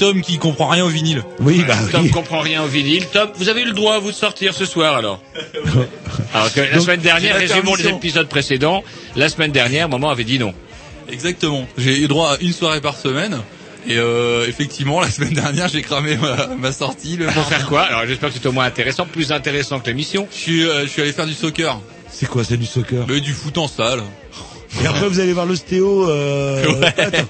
Tom qui comprend rien au vinyle. oui bah Tom oui. comprend rien au vinyle. Tom, vous avez eu le droit vous de sortir ce soir alors. Alors que la Donc, semaine dernière, résumons les épisodes précédents. La semaine dernière, maman avait dit non. Exactement. J'ai eu droit à une soirée par semaine. Et euh, effectivement, la semaine dernière, j'ai cramé ma, ma sortie. Le Pour faire quoi? Alors j'espère que c'est au moins intéressant, plus intéressant que l'émission. je suis, euh, je suis allé faire du soccer, C'est quoi c'est du soccer? Mais du foot en salle. Et après vous allez voir l'ostéo euh... Ouais. attends,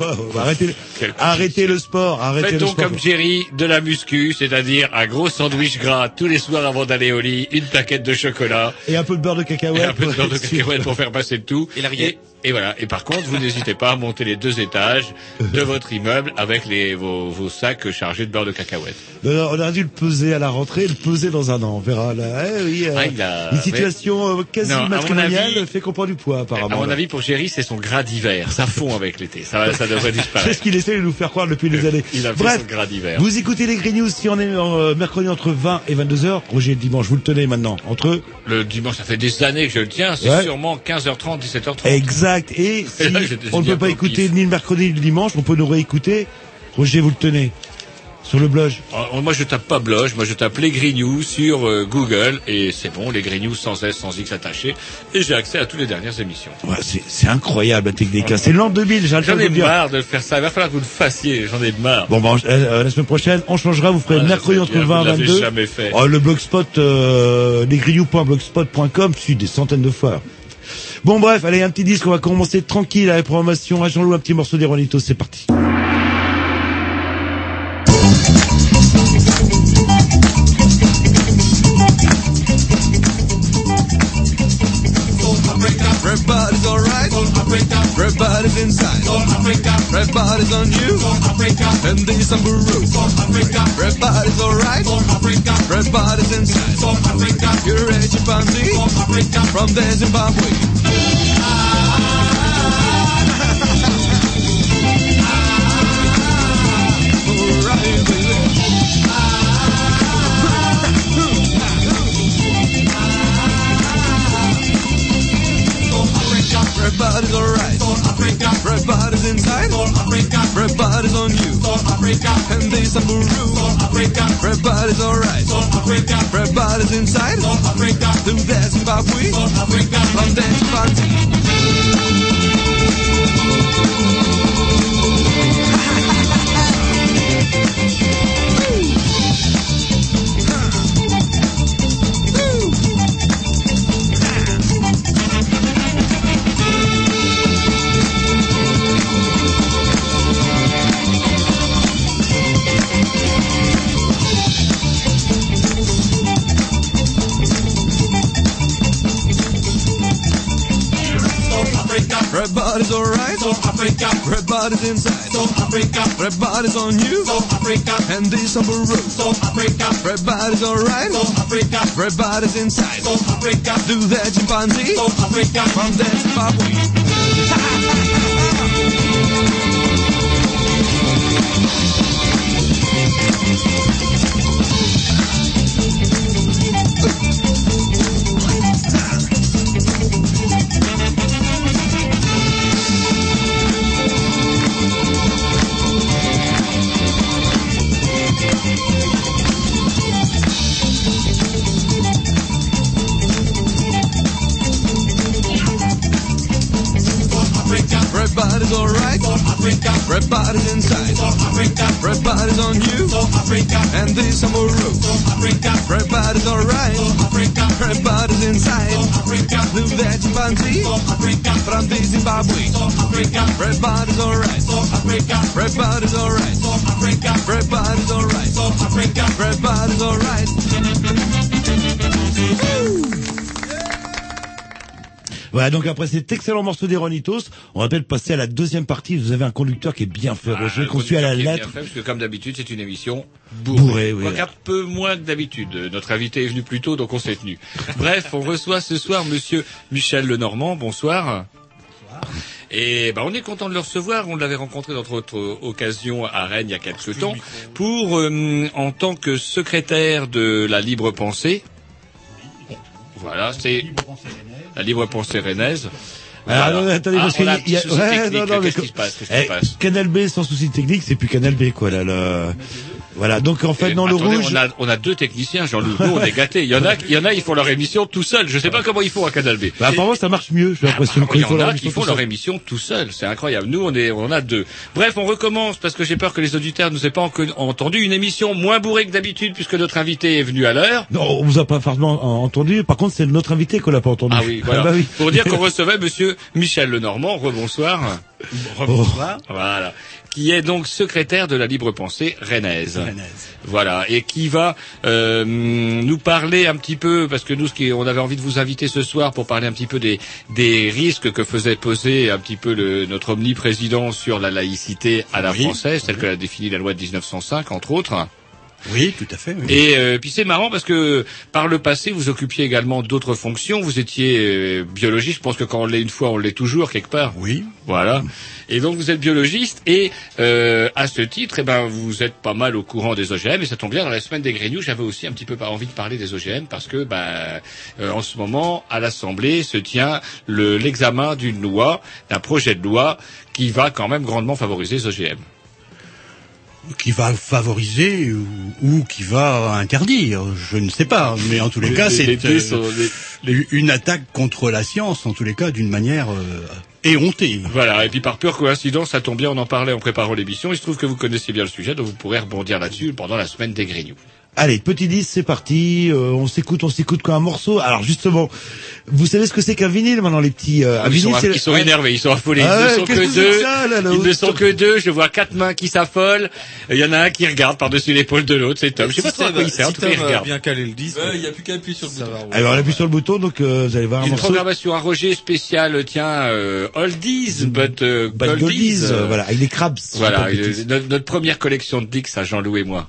arrêtez le sport, arrêtez Faites le donc sport. comme Jerry, de la muscu, c'est-à-dire un gros sandwich gras tous les soirs avant d'aller au lit, une plaquette de chocolat, Et un peu de beurre de et cacahuète. un peu de beurre de cacahuète pour faire passer le tout. Et la rillette. Et, voilà. Et par contre, vous n'hésitez pas à monter les deux étages de votre immeuble avec les, vos, vos sacs chargés de beurre de cacahuète. Non, non, on aurait dû le peser à la rentrée, le peser dans un an. On verra là. Eh oui, euh, Ah, a- une situation euh, quasi Non, matrimoniale avis- fait qu'on prend du poids apparemment. À mon là. avis, pour Jerry, c'est son gras d'hiver. Ça fond avec l'été. Ça, devrait C'est disparaître. ce qu'il essaie de nous faire croire depuis des années. Il a Bref, son gras d'hiver. vous écoutez les Green News si on est euh, mercredi entre 20 et 22 heures. Roger, le dimanche, vous le tenez maintenant. Entre Le dimanche, ça fait des années que je le tiens. C'est Ouais. sûrement 15h30, 17h30. Exact. Et si Et là, j'étais on ne peut pas écouter pif. ni le mercredi ni le dimanche, on peut nous réécouter. Roger, vous le tenez. Sur le blog. Alors, moi, je tape pas Bloge, moi, je tape les News sur euh, Google et c'est bon, les News sans S, sans X attaché. Et j'ai accès à toutes les dernières émissions. Ouais, c'est, incroyable la technique. hein. C'est l'an 2000, j'ai le temps J'en ai le dire. marre de faire ça. Il va falloir que vous le fassiez. J'en ai marre. Bon, ben, euh, la semaine prochaine, on changera. Vous ferez Ah, mercredi entre bien, 20 vous et l'avez 22. jamais fait. Oh, le blogspot, euh, lesgrignoux.blogspot.com, suit des centaines de fois. Bon, bref, allez, un petit disque. On va commencer tranquille à la programmation. À Jean-Loup, un petit morceau des Rollitos. C'est parti. On you. And some alright. Inside. You're from Zimbabwe. Everybody's on you. And there's some Baru. Everybody's alright. Everybody's inside. Do that Zimbabwe. From the Zimbabwe. Red body's alright. South Africa. Red body's inside. South Africa. Red body's on you. South Africa. And this on Peru. South Africa. Red body's alright. South Africa. Red body's inside. South Africa. Do that chimpanzee. South Africa. From that Zimbabwe. Red body's inside. Red body's on you. And this on Peru. Red body's alright. Red body's inside. Do that chimpanzee. From the Zimbabwe. Red body's alright. Red body's alright. Red body's alright. Red body's alright. Voilà, donc après cet excellent morceau des Ronitos, on va peut-être passer à la deuxième partie. Vous avez un conducteur qui est bien fait, Ah, conçu à la bien lettre. fait, parce que comme d'habitude, c'est une émission bourrée. Oui. Un peu moins que d'habitude. Notre invité est venu plus tôt, donc on s'est tenu. Bref, on reçoit ce soir Monsieur Michel Lenormand. Bonsoir. Et ben, on est content de le recevoir. On l'avait rencontré dans d'autres occasions à Rennes il y a quelques temps pour, euh, en tant que secrétaire de la Libre Pensée. Voilà, c'est la Libre Pensée rennaise. Alors, Voilà. non, attendez, Ah, parce qu'il y a, ouais, non, non, mais Qu'est-ce qui se passe? Qu'est-ce qui Eh, se passe? Canal B sans souci technique, c'est plus Canal B, quoi, là, là. Voilà, donc en fait, dans le attendez, rouge. On a, on a deux techniciens, Jean-Loup. Nous, on est gâtés. Il y en a, il y en a, ils font leur émission tout seuls. Je sais pas comment ils font à Canal B. Bah, apparemment, ça marche mieux, j'ai l'impression. Ah, il y en leur a émission qui font tout leur émission tout seuls. C'est incroyable. Nous, on est, on a deux. Bref, on recommence parce que j'ai peur que les auditeurs nous aient pas entendu une émission moins bourrée que d'habitude puisque notre invité est venu à l'heure. Non, on vous a pas forcément en- entendu. Par contre, c'est notre invité qu'on l'a pas entendu. Ah oui, voilà. bah oui. Pour dire qu'on recevait monsieur Michel Lenormand. Rebonsoir. Rebonsoir. Voilà. Qui est donc secrétaire de la Libre Pensée rennaise. Voilà. Et qui va euh, nous parler un petit peu, parce que nous, ce qui, on avait envie de vous inviter ce soir pour parler un petit peu des, des risques que faisait poser un petit peu le, notre omniprésident sur la laïcité à la Oui. française, telle que l'a définie la loi de 1905, entre autres. Oui, tout à fait. oui. Et euh, puis c'est marrant parce que par le passé, vous occupiez également d'autres fonctions. Vous étiez euh, biologiste. Je pense que quand on l'est une fois, on l'est toujours quelque part. Oui. Voilà. Et donc vous êtes biologiste et euh, à ce titre, eh ben vous êtes pas mal au courant des OGM et ça tombe bien. Dans la semaine des Grignoux, j'avais aussi un petit peu envie de parler des OGM parce que ben euh, en ce moment à l'Assemblée se tient le l'examen d'une loi, d'un projet de loi qui va quand même grandement favoriser les OGM. Qui va favoriser ou, ou qui va interdire, je ne sais pas. Mais en tous les, cas, c'est euh, les- une attaque contre la science, en tous les cas, d'une manière euh, éhontée. Voilà, et puis par pure coïncidence, ça tombe bien, on en parlait en préparant l'émission. Il se trouve que vous connaissez bien le sujet, donc vous pourrez rebondir là-dessus pendant la semaine des Grignoux. Allez, petit 10, c'est parti. Euh, on s'écoute, on s'écoute comme un morceau. Alors justement, vous savez ce que c'est qu'un vinyle maintenant, les petits. Euh, un ils, vinyle, sont, c'est le- ils sont énervés, ils sont affolés. Ah ils ouais, ne sont que deux. que ça, là, là, ils ne sont que deux. Je vois quatre mains qui s'affolent. Il y en a un qui regarde par-dessus l'épaule de l'autre. C'est top. Je sais pas trop à quoi il sert. En tout cas, il regarde. bien calé le disque. Il n'y a plus qu'à appuyer sur le bouton. Alors on appuie sur le bouton, donc euh, vous allez voir un Une morceau. programmation à Roger spéciale, tiens, euh, oldies, but, goldies. Euh, voilà, avec des crabs. Voilà, notre première collection de Dix à Jean-Loup et moi.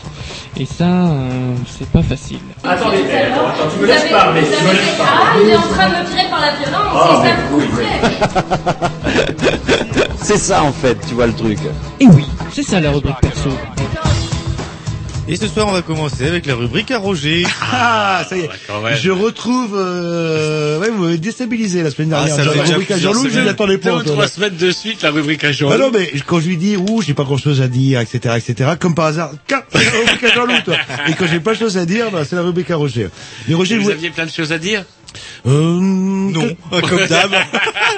Et ça, euh, c'est pas facile. Attendez, attends, attends, tu me laisses parler, tu me laisses Ah, parler. il est en train de me tirer par la violence, Ah, c'est ça mais oui, oui. C'est ça en fait, tu vois le truc. Et oui, c'est ça la rubrique perso. Et ce soir, on va commencer avec la rubrique à Roger. Ah, ça y est. même. Je retrouve, euh, ouais, vous m'avez déstabilisé la semaine Ah, dernière. ça fait la rubrique à Jean-Loup, je semaines. n'attendais Deux pas. ou trois semaines de suite, la rubrique à Jean. Bah non, mais quand je lui dis, ouh, j'ai pas grand chose à dire, etc., etc., comme par hasard, c'est la rubrique à Jean-Loup, toi. Et quand j'ai pas de chose à dire, bah, c'est la rubrique à Roger. Mais Roger, vous vous, aviez plein de choses à dire? Euh, Non, comme d'hab.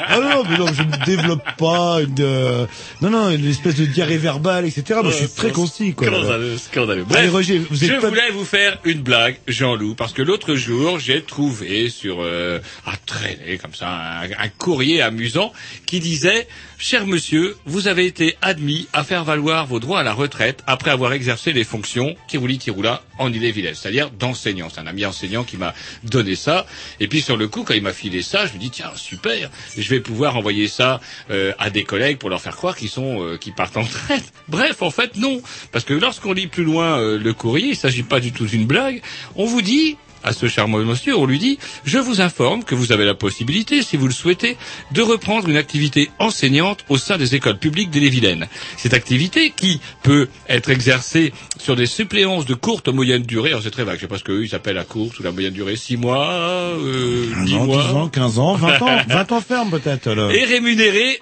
Ah non, non, mais non, je ne développe pas une, euh, non, non, une espèce de diarrhée verbale, etc. Moi, je suis très concis, quoi. Scandaleux, scandaleux. Allez, Bref, Roger, vous êtes je pas- voulais vous faire une blague, Jean-Loup, parce que l'autre jour, j'ai trouvé sur euh, à traîner comme ça un, un courrier amusant qui disait Cher monsieur, vous avez été admis à faire valoir vos droits à la retraite après avoir exercé les fonctions tirouli tiroula en Ille-et-Vilaine, c'est-à-dire d'enseignant. C'est un ami enseignant qui m'a donné ça. Et puis sur le coup, quand il m'a filé ça, je me dis tiens super, je vais pouvoir envoyer ça euh, à des collègues pour leur faire croire qu'ils sont euh, qu'ils partent en retraite. Bref, en fait non, parce que lorsqu'on lit plus loin euh, le courrier, il s'agit pas du tout d'une blague. On vous dit à ce charmant monsieur, on lui dit Je vous informe que vous avez la possibilité, si vous le souhaitez, de reprendre une activité enseignante au sein des écoles publiques d'Ille-et-Vilaine. Cette activité qui peut être exercée sur des suppléances de courte ou moyenne durée, alors c'est très vague, je sais pas ce qu'eux ils appellent la courte ou la moyenne durée, 6 mois, euh, 10 ans, mois. 10 ans, 15 ans, 20 ans, 20 ans ferme, peut-être, alors. Et rémunérée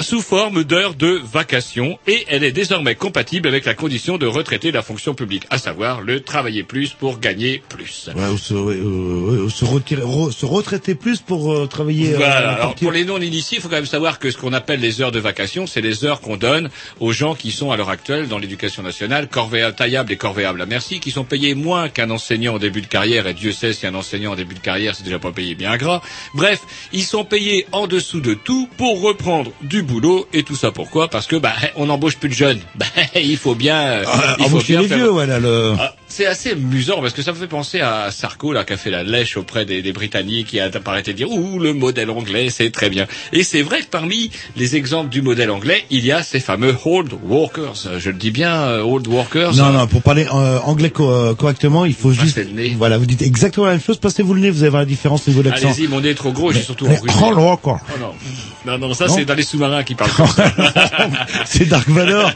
sous forme d'heures de vacation et elle est désormais compatible avec la condition de retraité de la fonction publique, à savoir le travailler plus pour gagner plus. Ouais, ou se, ouais, euh, se retirer, re- se retraiter plus pour euh, travailler. euh, Voilà. Alors, pour les non-initiés, il faut quand même savoir que ce qu'on appelle les heures de vacation, c'est les heures qu'on donne aux gens qui sont à l'heure actuelle dans l'éducation nationale, corvéables, taillables et corvéables à merci, qui sont payés moins qu'un enseignant en début de carrière, et Dieu sait si un enseignant en début de carrière, c'est déjà pas payé bien gras. Bref, ils sont payés en dessous de tout pour reprendre du boulot, et tout ça pourquoi? Parce que, bah, on n'embauche plus de jeunes. Bah, il faut bien, euh, Ah, il faut embaucher bien les faire- vieux, le... ah, c'est assez amusant parce que ça me fait penser à Sarko là qui a fait la lèche auprès des, des Britanniques qui a arrêté de dire ouh le modèle anglais c'est très bien et c'est vrai que parmi les exemples du modèle anglais il y a ces fameux old workers je le dis bien euh, old workers Non, non, pour parler euh, anglais co- euh, correctement, il faut juste... Voilà, vous dites exactement la même chose, passez-vous le nez, vous allez voir la différence au niveau d'accent. allez-y mon nez est trop gros j'ai surtout Mais- oh, non, quoi. Oh non non non ça c'est dans les sous-marins qui parlent. C'est. Dark Vador.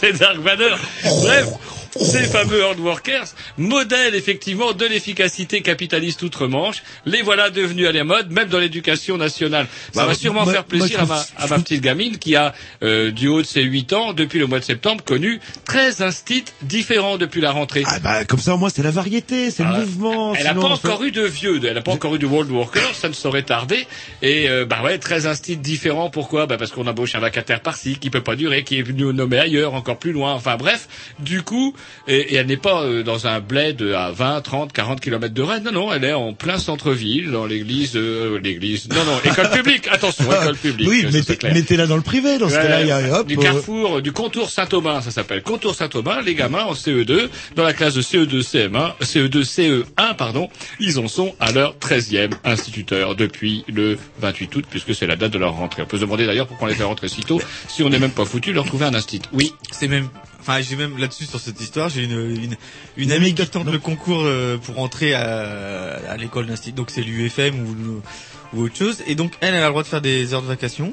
c'est Dark Vador. Bref, ces fameux hard workers, modèle effectivement de l'efficacité capitaliste outre-Manche, les voilà devenus à la mode, même dans l'éducation nationale. Ça Bah, va sûrement moi- faire plaisir moi, à, ma, à ma petite gamine qui a, euh, du haut de ses 8 ans, depuis le mois de septembre, connu 13 instits différents depuis la rentrée. Ah bah, comme ça, au moins, c'est la variété, c'est Ah, le mouvement. Elle n'a pas encore eu de vieux, elle n'a pas encore eu de World Worker, ça ne saurait tarder. Et euh, bah ouais, 13 instits différents. Pourquoi? Bah Parce qu'on embauche un vacataire par-ci qui peut pas durer, qui est venu nommer ailleurs, encore plus loin. Enfin bref, du coup, et, et elle n'est pas euh, dans un bled à 20, 30, 40 kilomètres de Rennes. Non, non, elle est en plein centre-ville, dans l'église, euh, l'église. Non, non, école publique. Attention, école publique. Oui, mettez-la dans le privé, dans ce Ouais, cas-là, hop, du euh, carrefour, du contour Saint-Thomas, ça s'appelle. Contour Saint-Thomas, les gamins en CE2, dans la classe de E CE2, CM1, CE2, CE1, pardon, ils en sont à leur 13e instituteur depuis le 28 août, puisque c'est la date de leur rentrée. On peut se demander d'ailleurs pourquoi on les fait rentrer si tôt, si on n'est même pas foutu de leur trouver un institut. Oui. C'est même, enfin, j'ai même là-dessus sur cette histoire, j'ai une une une, amie qui tente le concours euh, pour entrer à, à l'école d'institut, donc c'est l'UFM ou ou autre chose, et donc elle, elle a le droit de faire des heures de vacation.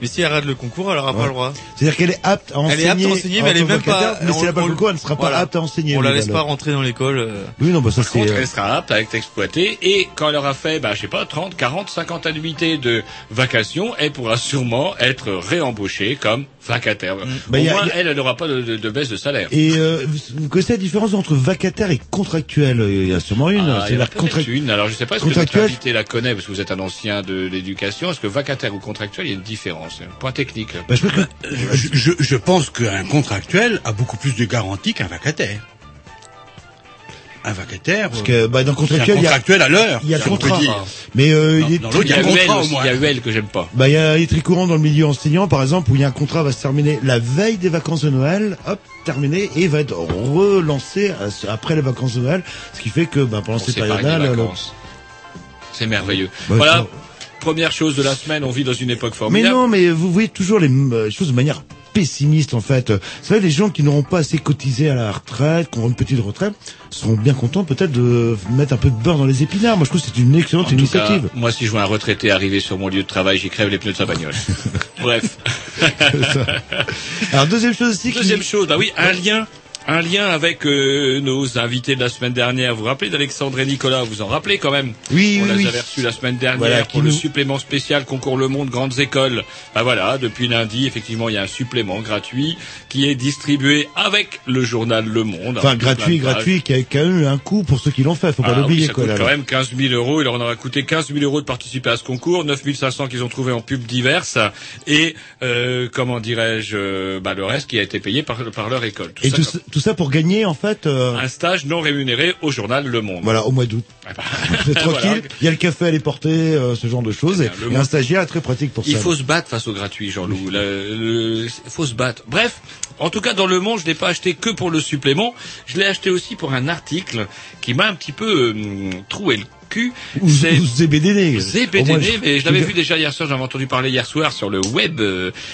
Mais si elle rate le concours, elle aura pas le droit. C'est-à-dire qu'elle est apte à enseigner. Elle est apte à enseigner, en mais elle est que même pas. vacataire, Mais si elle n'a pas le concours, elle ne sera pas voilà. apte à enseigner. On la laisse pas rentrer dans l'école. euh. Oui, non, bah ça c'est. euh, elle sera apte à être exploitée et quand elle aura fait, bah, je sais pas, 30, 40, 50 annuités de vacation, elle pourra sûrement être réembauchée comme vacataire. Bah, Au moins, elle, elle n'aura pas de, de- de baisse de salaire. Et euh, vous vous connaissez la différence entre vacataire et contractuel? Il y a sûrement une. Ah, il c'est y en la a peut-être contract- une. Alors, je sais pas si contractuel? invité la connaît, parce que vous êtes un ancien de l'éducation. Est-ce que vacataire ou contractuel, il y a une différence? C'est un Point technique. Bah, je, peux- Je, je, je pense qu'un contractuel a beaucoup plus de garanties qu'un vacataire. Un vacataire. Parce que bah, dans le c'est un contractuel, il y a, contractuel à l'heure. il y a contrat. Mais euh, Dans- il est dans il y a UL au aussi, moins. il y a UL que j'aime pas. Bah, il y a, il est très courant dans le milieu enseignant, par exemple, où il y a un contrat va se terminer la veille des vacances de Noël, hop, terminé, et va être relancé après les vacances de Noël, ce qui fait que bah, pendant On ces périodes-là. C'est merveilleux. Bah, voilà. C'est- Première chose de la semaine, on vit dans une époque Mais formidable. non, mais vous voyez toujours les euh, choses de manière pessimiste en fait. Vous savez, les gens qui n'auront pas assez cotisé à la retraite, qui auront une petite retraite, seront bien contents peut-être de mettre un peu de beurre dans les épinards. Moi, je trouve que c'est une excellente En tout cas, initiative. moi, si je vois un retraité arriver sur mon lieu de travail, j'y crève les pneus de sa bagnole. Bref. Alors deuxième chose aussi. qui- Deuxième chose, bah oui, un lien. Un lien avec euh, nos invités de la semaine dernière. Vous vous rappelez d'Alexandre et Nicolas Vous en rappelez quand même? Oui, On oui, les oui. avait reçus la semaine dernière Voilà, pour le supplément spécial concours Le Monde Grandes Écoles. Bah voilà, depuis lundi, effectivement, il y a un supplément gratuit qui est distribué avec le journal Le Monde. Enfin, gratuit, gratuit, qui a, a eu un coût pour ceux qui l'ont fait. Faut pas Ah oui, l'oublier, ça quoi. coûte là, quand même 15 000 euros. Il leur en aura coûté 15 000 euros de participer à ce concours, 9 500 qu'ils ont trouvé en pubs diverses, et euh, comment dirais-je, euh, bah, le reste qui a été payé par, par leur école. Tout Et ça tout, comme- ça- tout ça pour gagner en fait. euh, un stage non rémunéré au journal Le Monde. Voilà, au mois d'août. Ah bah, C'est tranquille. voilà. Il y a le café à les porter, euh, ce genre de choses. Et, un stagiaire est très pratique pour Il ça. faut se battre face au gratuit, Jean-Loup. Il faut se battre. Bref, en tout cas, dans Le Monde, je l'ai pas acheté que pour le supplément. Je l'ai acheté aussi pour un article qui m'a un petit peu euh, troué le cul. Ou, C'est- ZBDD. ZBDD, mais je l'avais vu déjà hier soir, j'en avais entendu parler hier soir sur le web.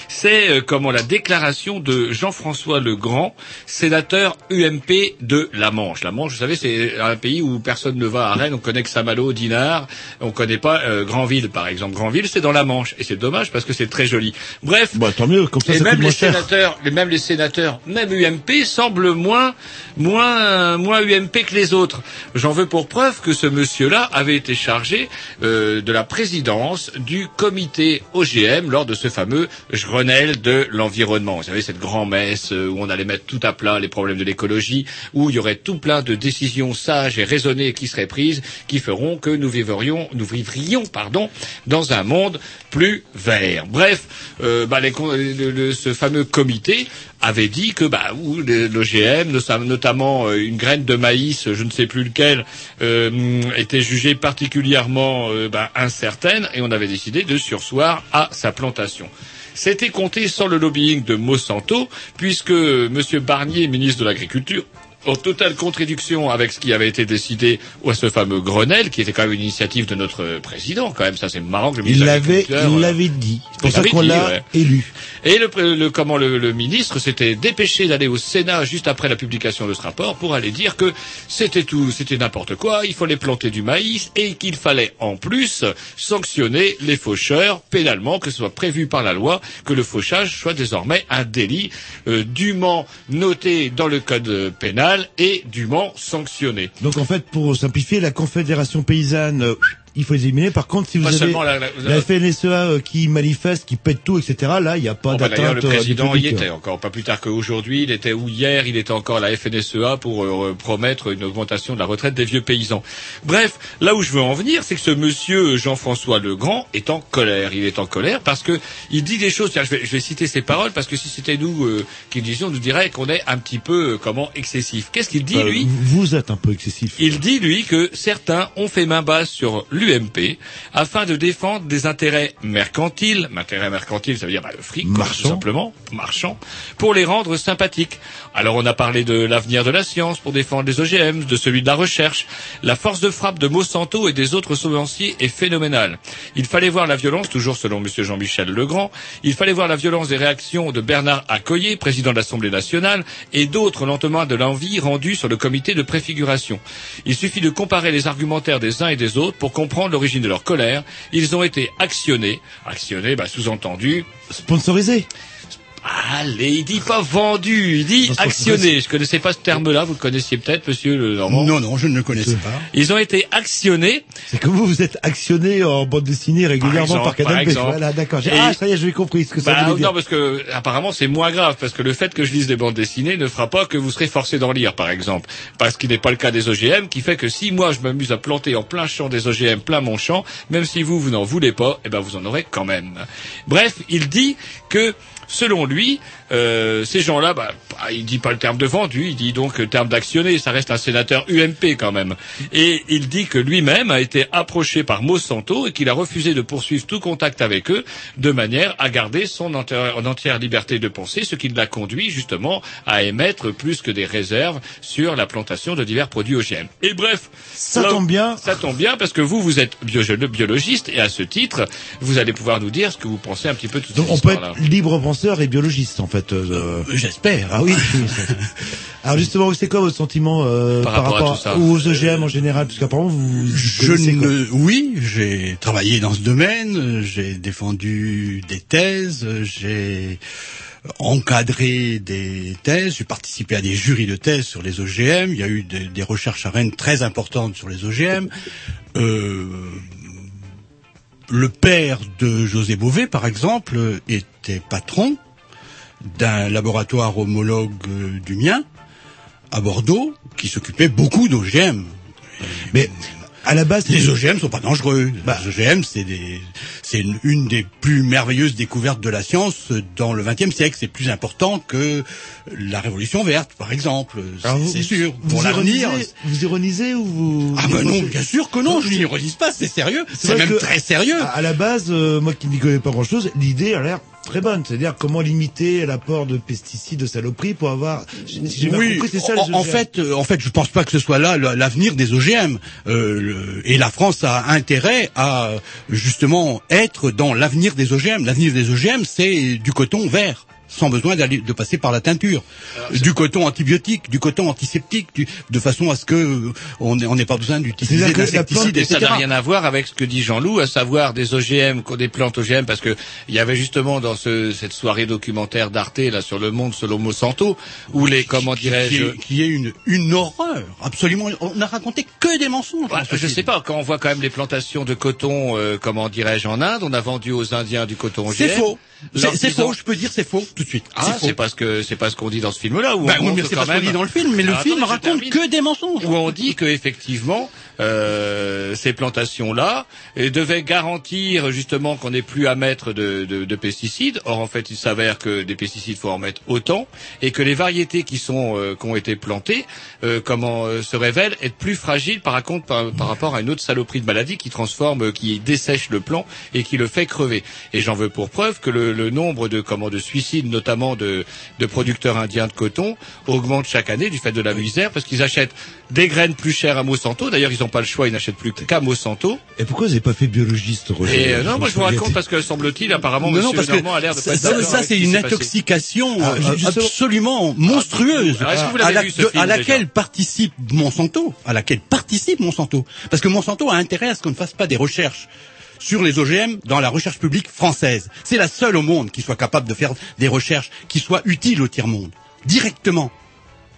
C'est euh, comment la déclaration de Jean-François Legrand, sénateur UMP de la Manche. La Manche, vous savez, c'est un pays où personne ne va à Rennes. On connaît que Saint-Malo, Dinard. On connaît pas euh, Granville, par exemple. Granville, c'est dans la Manche, et c'est dommage parce que c'est très joli. Bref. Bah, tant mieux, comme ça, Et ça même les sénateurs, même les sénateurs, même UMP semblent moins, moins, moins UMP que les autres. J'en veux pour preuve que ce monsieur-là avait été chargé euh, de la présidence du comité OGM lors de ce fameux Grenelle de l'environnement. Vous savez cette grand-messe euh, où on allait mettre tout à plat les problèmes de l'écologie, où il y aurait tout plein de décisions sages et raisonnées qui seraient prises, qui feront que nous vivrions, nous vivrions, pardon, dans un monde plus vert. Bref, euh, bah, les ce fameux comité avait dit que bah, l'OGM, no- notamment euh, une graine de maïs, je ne sais plus lequel, euh, était jugée particulièrement euh, bah, incertaine, et on avait décidé de sursoir à sa plantation. C'était compté sans le lobbying de Monsanto, puisque M. Barnier, ministre de l'Agriculture, en totale contradiction avec ce qui avait été décidé à ce fameux Grenelle, qui était quand même une initiative de notre président, quand même, ça c'est marrant que le Il ministre de l'avait, il l'avait dit. C'est pour il ça qu'on l'a ouais. élu. Et le, comment le, le ministre s'était dépêché d'aller au Sénat juste après la publication de ce rapport pour aller dire que c'était tout, c'était n'importe quoi, il fallait planter du maïs et qu'il fallait en plus sanctionner les faucheurs pénalement, que ce soit prévu par la loi, que le fauchage soit désormais un délit euh, dûment noté dans le code euh, pénal et dûment sanctionné. Donc en fait, pour simplifier, la Confédération paysanne euh, il faut les éliminer. Par contre, si vous Pas avez la- la- la FNSEA euh, qui manifeste, qui pète tout, etc., là, il n'y a pas Bon, bah, d'atteinte le euh, président y était encore, pas plus tard qu'aujourd'hui. Il était ou hier, il était encore à la FNSEA pour euh, promettre une augmentation de la retraite des vieux paysans. Bref, là où je veux en venir, c'est que ce monsieur Jean-François Legrand est en colère. Il est en colère parce que il dit des choses. Je vais, je vais citer ses paroles parce que si c'était nous euh, qui le disions, on nous dirait qu'on est un petit peu euh, comment excessif. Qu'est-ce qu'il dit Euh, lui? Vous êtes un peu excessif. il dit, lui, que certains ont fait main basse sur l'UMP afin de défendre des intérêts mercantiles. Intérêts mercantiles, ça veut dire bah, le fric, quoi, Marchand. tout simplement, marchand, pour les rendre sympathiques. Alors on a parlé de l'avenir de la science pour défendre les OGM, de celui de la recherche. La force de frappe de Monsanto et des autres semenciers est phénoménale. Il fallait voir la violence, toujours selon M. Jean-Michel Legrand, il fallait voir la violence des réactions de Bernard Accoyer, président de l'Assemblée nationale, et d'autres lentement de l'envie rendue sur le comité de préfiguration. Il suffit de comparer les argumentaires des uns et des autres pour comprendre l'origine de leur colère. Ils ont été actionnés. Actionnés, bah, sous-entendu, Sponsorisé. Allez, il dit pas vendu, il dit actionné. Je connaissais pas ce terme-là, vous le connaissiez peut-être, monsieur le Normand. Non, non, je ne le connaissais pas. Ils ont été actionnés. C'est comme vous, vous êtes actionné en bande dessinée régulièrement exemple, par par Canal. Voilà, d'accord. Ah, ça y est, j'ai compris ce que ça Bah, voulait dire. non, parce que apparemment c'est moins grave, parce que le fait que je lise des bandes dessinées ne fera pas que vous serez forcé d'en lire, par exemple. Parce qu'il n'est pas le cas des OGM, qui fait que si moi je m'amuse à planter en plein champ des OGM, plein mon champ, même si vous, vous n'en voulez pas, eh ben vous en aurez quand même. Bref, il dit que Selon lui, euh, ces gens-là, bah, bah, il dit pas le terme de vendu, il dit donc le terme d'actionné, ça reste un sénateur UMP quand même. Et il dit que lui-même a été approché par Monsanto et qu'il a refusé de poursuivre tout contact avec eux de manière à garder son entière, entière liberté de penser, ce qui l'a conduit justement à émettre plus que des réserves sur la plantation de divers produits OGM. Et bref, Ça là- tombe bien. Ça tombe bien parce que vous, vous êtes bio- biologiste et à ce titre, vous allez pouvoir nous dire ce que vous pensez un petit peu de toute Donc on peut être libre penseur et biologiste en fait. Euh, J'espère. Ah oui. Alors justement, c'est quoi votre sentiment euh, Par par, rapport à rapport tout ça. aux OGM en général? Parce qu'apparemment vous. Je ne, oui, j'ai travaillé dans ce domaine, euh, j'ai défendu des thèses, euh, j'ai encadré des thèses, j'ai participé à des jurys de thèses sur les OGM, il y a eu des, des recherches à Rennes très importantes sur les OGM. Euh, le père de José Bové, par exemple, était patron d'un laboratoire homologue euh, du mien à Bordeaux qui s'occupait beaucoup d'OGM. Mais à la base, les OGM sont pas dangereux. les OGM, c'est des, c'est une, une des plus merveilleuses découvertes de la science dans le XXe siècle. C'est plus important que la révolution verte, par exemple. C'est- sûr. Vous Pour l'avenir. Vous ironisez ou vous Ah ben non, bien sûr que non, je n'ironise pas, c'est sérieux. C'est même très sérieux. À, à la base, euh, moi qui n'y connais pas grand-chose, l'idée a l'air très bonne. C'est-à-dire comment limiter l'apport de pesticides, de saloperies pour avoir. J'ai bien compris, c'est ça. en, fait, euh, en fait, je pense pas que ce soit là l'avenir des OGM. Euh, le- et la France a intérêt à justement être dans l'avenir des OGM. L'avenir des OGM, c'est du coton vert sans besoin d'aller de passer par la teinture, du coton antibiotique, du coton antiseptique, du- de façon à ce que euh, on n'ait on n'ait pas besoin d'utiliser d'insecticides, plante- ça n'a rien à voir avec ce que dit Jean-Loup, à savoir des OGM, des plantes OGM, parce que il y avait justement dans ce, cette soirée documentaire d'Arte là sur le monde selon Monsanto, où les comment qui dirais-je, est, qui est une, une horreur, absolument. On n'a raconté que des mensonges. Ce je sais pas, quand on voit quand même les plantations de coton, euh, comment dirais-je, en Inde, on a vendu aux Indiens du coton OGM. C'est faux. C'est faux, je peux dire c'est faux tout de suite. Ah, c'est c'est parce que c'est pas ce qu'on dit dans ce film-là. Bah on oui, c'est pas ce qu'on dit dans le film, mais le film raconte que des mensonges. Où on dit que effectivement euh, ces plantations-là euh, devaient garantir justement qu'on n'ait plus à mettre de, de- de pesticides. Or en fait, il s'avère que des pesticides faut en mettre autant et que les variétés qui sont euh, qui ont été plantées, euh, comment euh, se révèlent être plus fragiles par, contre, par rapport à une autre saloperie de maladie qui transforme, euh, qui dessèche le plant et qui le fait crever. Et j'en veux pour preuve que le, le nombre de comment de suicides, notamment de, de producteurs indiens de coton, augmente chaque année du fait de la misère parce qu'ils achètent des graines plus chères à Monsanto. D'ailleurs, ils n'ont pas le choix, ils n'achètent plus qu'à Monsanto. Et pourquoi vous n'avez pas fait biologiste, Roger Et euh, non, moi je vous raconte parce que semble-t-il, apparemment, Non, parce que Normand a l'air de ça, pas ça, ça, c'est une intoxication Ah, absolument monstrueuse Alors, est-ce que vous à, la- vu, ce de- film, à laquelle participe Monsanto, à laquelle participe Monsanto, parce que Monsanto a intérêt à ce qu'on ne fasse pas des recherches sur les OGM dans la recherche publique française. C'est la seule au monde qui soit capable de faire des recherches qui soient utiles au tiers-monde, directement.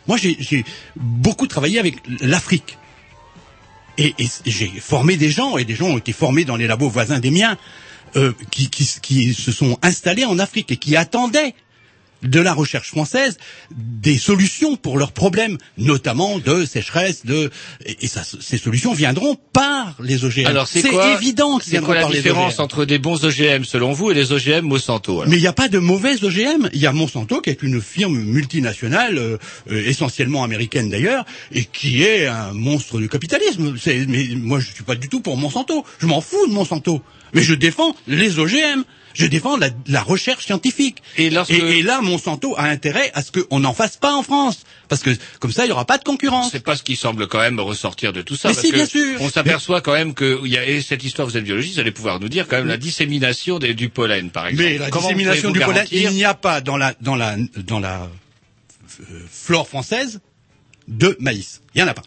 Moi, j'ai beaucoup travaillé avec l'Afrique. Et, j'ai formé des gens, et des gens ont été formés dans les labos voisins des miens, euh, qui se sont installés en Afrique et qui attendaient de la recherche française des solutions pour leurs problèmes, notamment de sécheresse, de et, ça, ces solutions viendront par les OGM. Alors c'est quoi évident qu'ils C'est viendront quoi la par les différence OGM. entre des bons OGM selon vous et les OGM Monsanto alors? Mais il n'y a pas de mauvais OGM. Il y a Monsanto qui est une firme multinationale, euh, euh, essentiellement américaine d'ailleurs, et qui est un monstre du capitalisme. Mais moi, je suis pas du tout pour Monsanto. Je m'en fous de Monsanto. Mais je défends les OGM. Je défends la, la recherche scientifique. Et, lorsque... et, et là, Monsanto a intérêt à ce qu'on n'en fasse pas en France, parce que comme ça, il n'y aura pas de concurrence. C'est pas ce qui semble quand même ressortir de tout ça. Mais parce si, que bien sûr. On s'aperçoit quand même que il y a et cette histoire, vous êtes biologiste, vous allez pouvoir nous dire quand même la dissémination des- du pollen, par exemple. Mais la Comment dissémination du pollen, il n'y a pas dans la dans la dans la euh, flore française de maïs. Il n'y en a pas.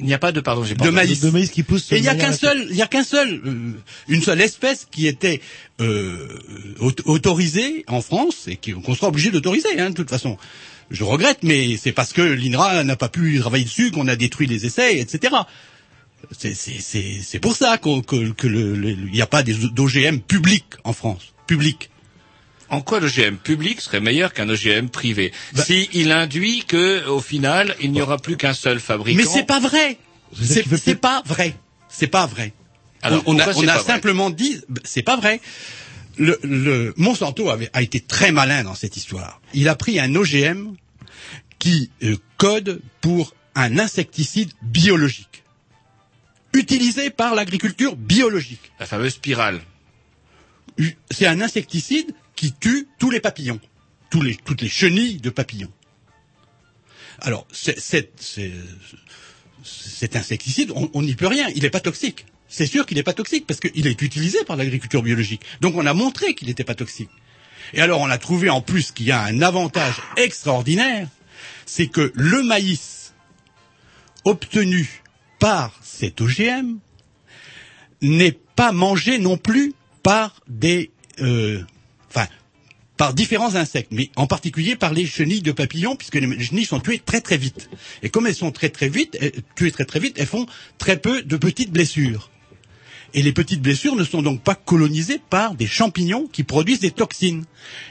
Il n'y a pas de pardon, j'ai pas de maïs. De maïs qui pousse. Et il n'y a qu'un seul, il y a qu'un seul, euh, une seule espèce qui était euh, aut- autorisée en France et qui- qu'on sera obligé d'autoriser, hein, de toute façon. Je regrette, mais c'est parce que l'INRA n'a pas pu travailler dessus qu'on a détruit les essais, etc. C'est- C'est c'est- c'est pour ça qu'on- que, que le- le- il n'y a pas des- d'OGM publics en France. Public. En quoi l'OGM public serait meilleur qu'un OGM privé Bah- Si il induit que, au final, il n'y aura plus qu'un seul fabricant. Mais c'est pas vrai. C'est pas vrai. C'est pas vrai. Alors, on, on a, on simplement dit, c'est pas vrai. Le, le Monsanto avait, a été très malin dans cette histoire. Il a pris un OGM qui euh, code pour un insecticide biologique, utilisé par l'agriculture biologique. La fameuse spirale. C'est un insecticide qui tue tous les papillons, tous les, toutes les chenilles de papillons. Alors, c'est- c'est- c'est- cet insecticide, on n'y peut rien, il n'est pas toxique. C'est sûr qu'il n'est pas toxique parce qu'il est utilisé par l'agriculture biologique. Donc on a montré qu'il n'était pas toxique. Et alors on a trouvé en plus qu'il y a un avantage extraordinaire, c'est que le maïs obtenu par cet OGM n'est pas mangé non plus par des, euh, enfin, par différents insectes, mais en particulier par les chenilles de papillons, puisque les chenilles sont tuées très très vite. Et comme elles sont très très vite, tuées très très vite, elles font très peu de petites blessures. Et les petites blessures ne sont donc pas colonisées par des champignons qui produisent des toxines.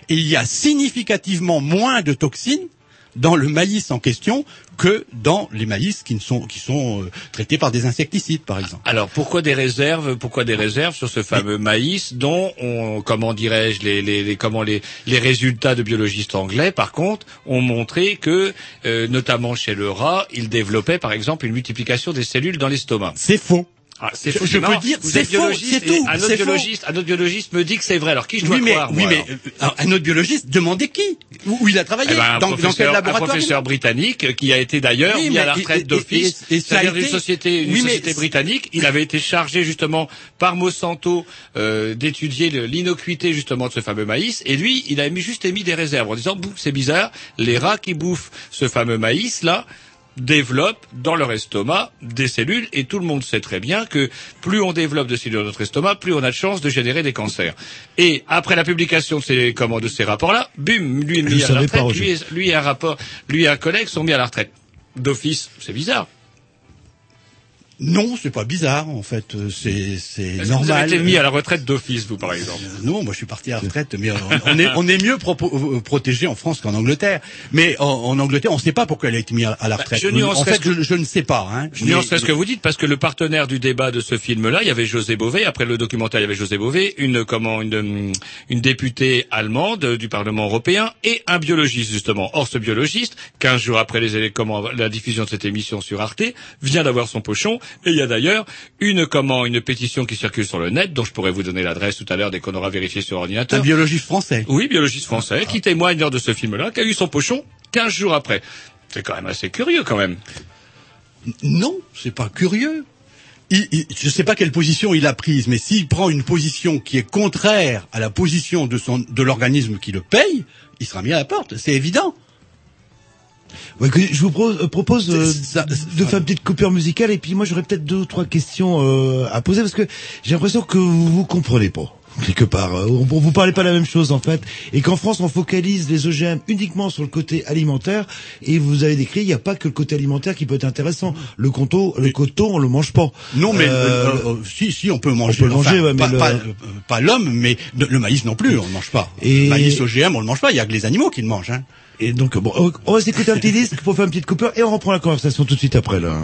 Il y a significativement moins de toxines dans le maïs en question que dans les maïs qui ne sont qui sont euh, traités par des insecticides par exemple. Alors pourquoi des réserves Pourquoi des réserves sur ce fameux maïs dont on, comment dirais-je, les, les, les- comment les, les résultats de biologistes anglais, par contre, ont montré que, euh, notamment chez le rat, il développait par exemple une multiplication des cellules dans l'estomac. C'est faux. Ah, c'est Je- faux. je non, peux dire, c'est faux, c'est tout, Un autre biologiste, un autre biologiste me dit que c'est vrai. Alors qui je dois oui, mais, croire oui, mais euh, un autre biologiste, demandez qui? Où, il a travaillé? Eh ben, un, dans, quel un professeur britannique qui a été d'ailleurs mis à la et- retraite et- d'office, c'est-à-dire une été- société, une société britannique. Il avait été chargé justement par Monsanto euh, d'étudier l'innocuité justement de ce fameux maïs. Et lui, il a juste émis des réserves en disant, c'est bizarre, les rats qui bouffent ce fameux maïs là développent dans leur estomac des cellules et tout le monde sait très bien que plus on développe de cellules dans notre estomac, plus on a de chances de générer des cancers. Et après la publication de ces, comment, de ces rapports-là, bum, lui est mis à la pas, retraite, Roger. lui, est- lui et un rapport, lui et un collègue sont mis à la retraite. D'office, c'est bizarre. Non, c'est pas bizarre en fait, euh, c'est c'est que normal. Vous avez été mis à la retraite d'office, vous, par exemple? Euh, Non, moi je suis parti à la retraite, mais on, on est, on est mieux euh, protégé en France qu'en Angleterre. Mais en, en Angleterre, on ne sait pas pourquoi elle a été mise à, la retraite. Bah, je nuancerais en fait, ce que- je, je ne sais pas. Hein. Je nuancerai ce que vous dites parce que le partenaire du débat de ce film-là, il y avait José Bové. Après le documentaire, il y avait José Bové, une comment une une députée allemande du Parlement européen et un biologiste justement. Or, ce biologiste, 15 jours après les comment la diffusion de cette émission sur Arte, vient d'avoir son pochon. Et il y a d'ailleurs une comment une pétition qui circule sur le net, dont je pourrais vous donner l'adresse tout à l'heure dès qu'on aura vérifié sur Un ordinateur. biologiste français. Oui, biologiste français, qui témoigne lors de ce film-là, qui a eu son pochon 15 jours après. C'est quand même assez curieux, quand même. Non, c'est pas curieux. Il, il- je ne sais pas quelle position il a prise, mais s'il prend une position qui est contraire à la position de son de l'organisme qui le paye, il sera mis à la porte. C'est évident. Ouais, je vous pro- euh, propose euh, de faire une petite coupure musicale et puis moi j'aurais peut-être deux ou trois questions euh, à poser parce que j'ai l'impression que vous vous comprenez pas. quelque part. Euh, On, vous parlez pas la même chose en fait, et qu'en France on focalise les OGM uniquement sur le côté alimentaire, et vous avez décrit, il n'y a pas que le côté alimentaire qui peut être intéressant. Le coton, le coton, on le mange pas. Non, mais Euh, euh, euh, si, si, on peut manger. on peut manger, enfin, ouais, mais pas, le- pas, pas l'homme, mais le, le maïs non plus, on ne mange pas. Et- Le maïs OGM, on le mange pas. Il y a que les animaux qui le mangent. Hein. Et donc bon, on- va s'écouter un petit disque pour faire une petite coupure, et on reprend la conversation tout de suite après là.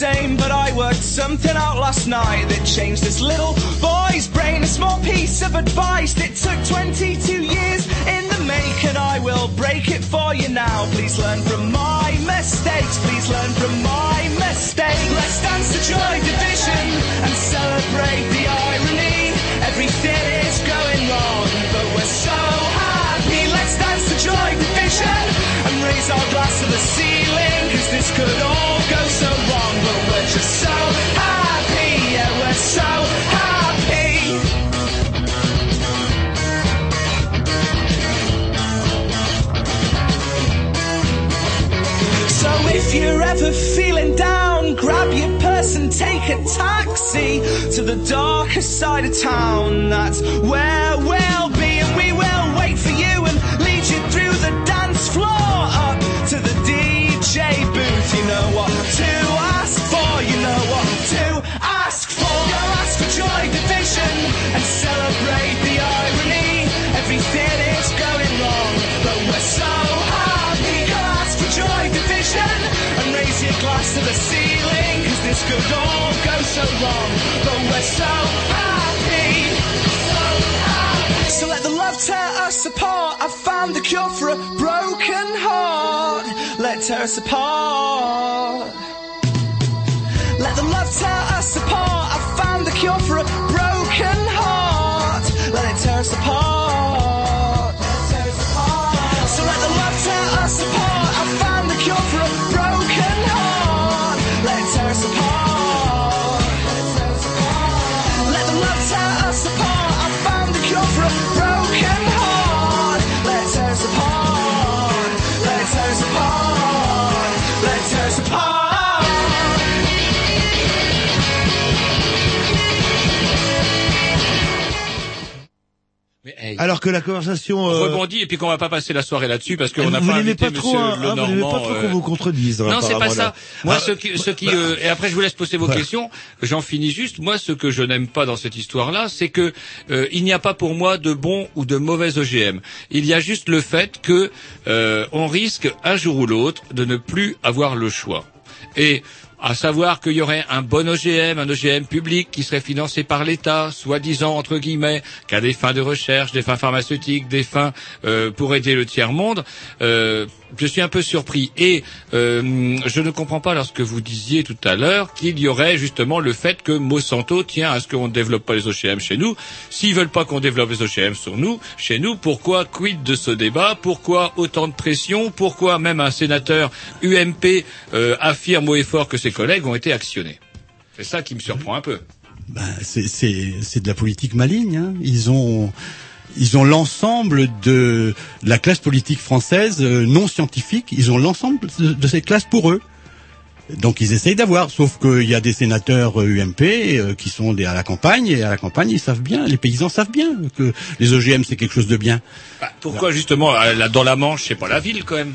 Same. But I worked something out last night that changed this little boy's brain. A small piece of advice that took 22 years in the make, and I will break it for you now. Please learn from my mistakes. Please learn from my mistakes. Let's dance the joy division and celebrate the irony. Everything is going wrong, but we're so happy. Let's dance the joy division and raise our glass to the ceiling. Cause this could all go so wrong, if you're ever feeling down, grab your purse and take a taxi to the darker side of town. That's where we'll the ceiling. Cause this could all go so wrong, but we're so happy. So happy. So let the love tear us apart. I found the cure for a broken heart. Let tear us apart. Alors que la conversation. euh, rebondit et puis qu'on va pas passer la soirée là-dessus parce qu'on n'a vous pas invité pas trop, Monsieur hein, Le hein, vous n'aimez pas trop euh, qu'on vous contredise. Non, c'est pas ça. Moi, Ah, ce qui, ce qui, bah, euh, et après je vous laisse poser vos questions. J'en finis juste. Moi, ce que je n'aime pas dans cette histoire-là, c'est que euh, il n'y a pas pour moi de bon ou de mauvais OGM. Il y a juste le fait que euh, on risque un jour ou l'autre de ne plus avoir le choix. Et à savoir qu'il y aurait un bon OGM, un OGM public qui serait financé par l'État, soi-disant entre guillemets, qu'à des fins de recherche, des fins pharmaceutiques, des fins euh, pour aider le tiers monde. Euh, je suis un peu surpris et euh, je ne comprends pas lorsque vous disiez tout à l'heure qu'il y aurait justement le fait que Monsanto tient à ce qu'on ne développe pas les OGM chez nous. S'ils veulent pas qu'on développe les OGM sur nous, chez nous, pourquoi quid de ce débat? Pourquoi autant de pression? Pourquoi même un sénateur UMP euh, affirme haut et fort que ses collègues ont été actionnés? C'est ça qui me surprend un peu. Ben, c'est- de la politique maligne. Hein. Ils ont ils ont l'ensemble de la classe politique française euh, non scientifique. Ils ont l'ensemble de, cette classe pour eux. Donc ils essayent d'avoir, sauf qu'il y a des sénateurs euh, UMP euh, qui sont des, à la campagne et à la campagne ils savent bien, les paysans savent bien que les OGM c'est quelque chose de bien. Bah, pourquoi justement euh, là, dans la Manche, c'est pas la ville quand même?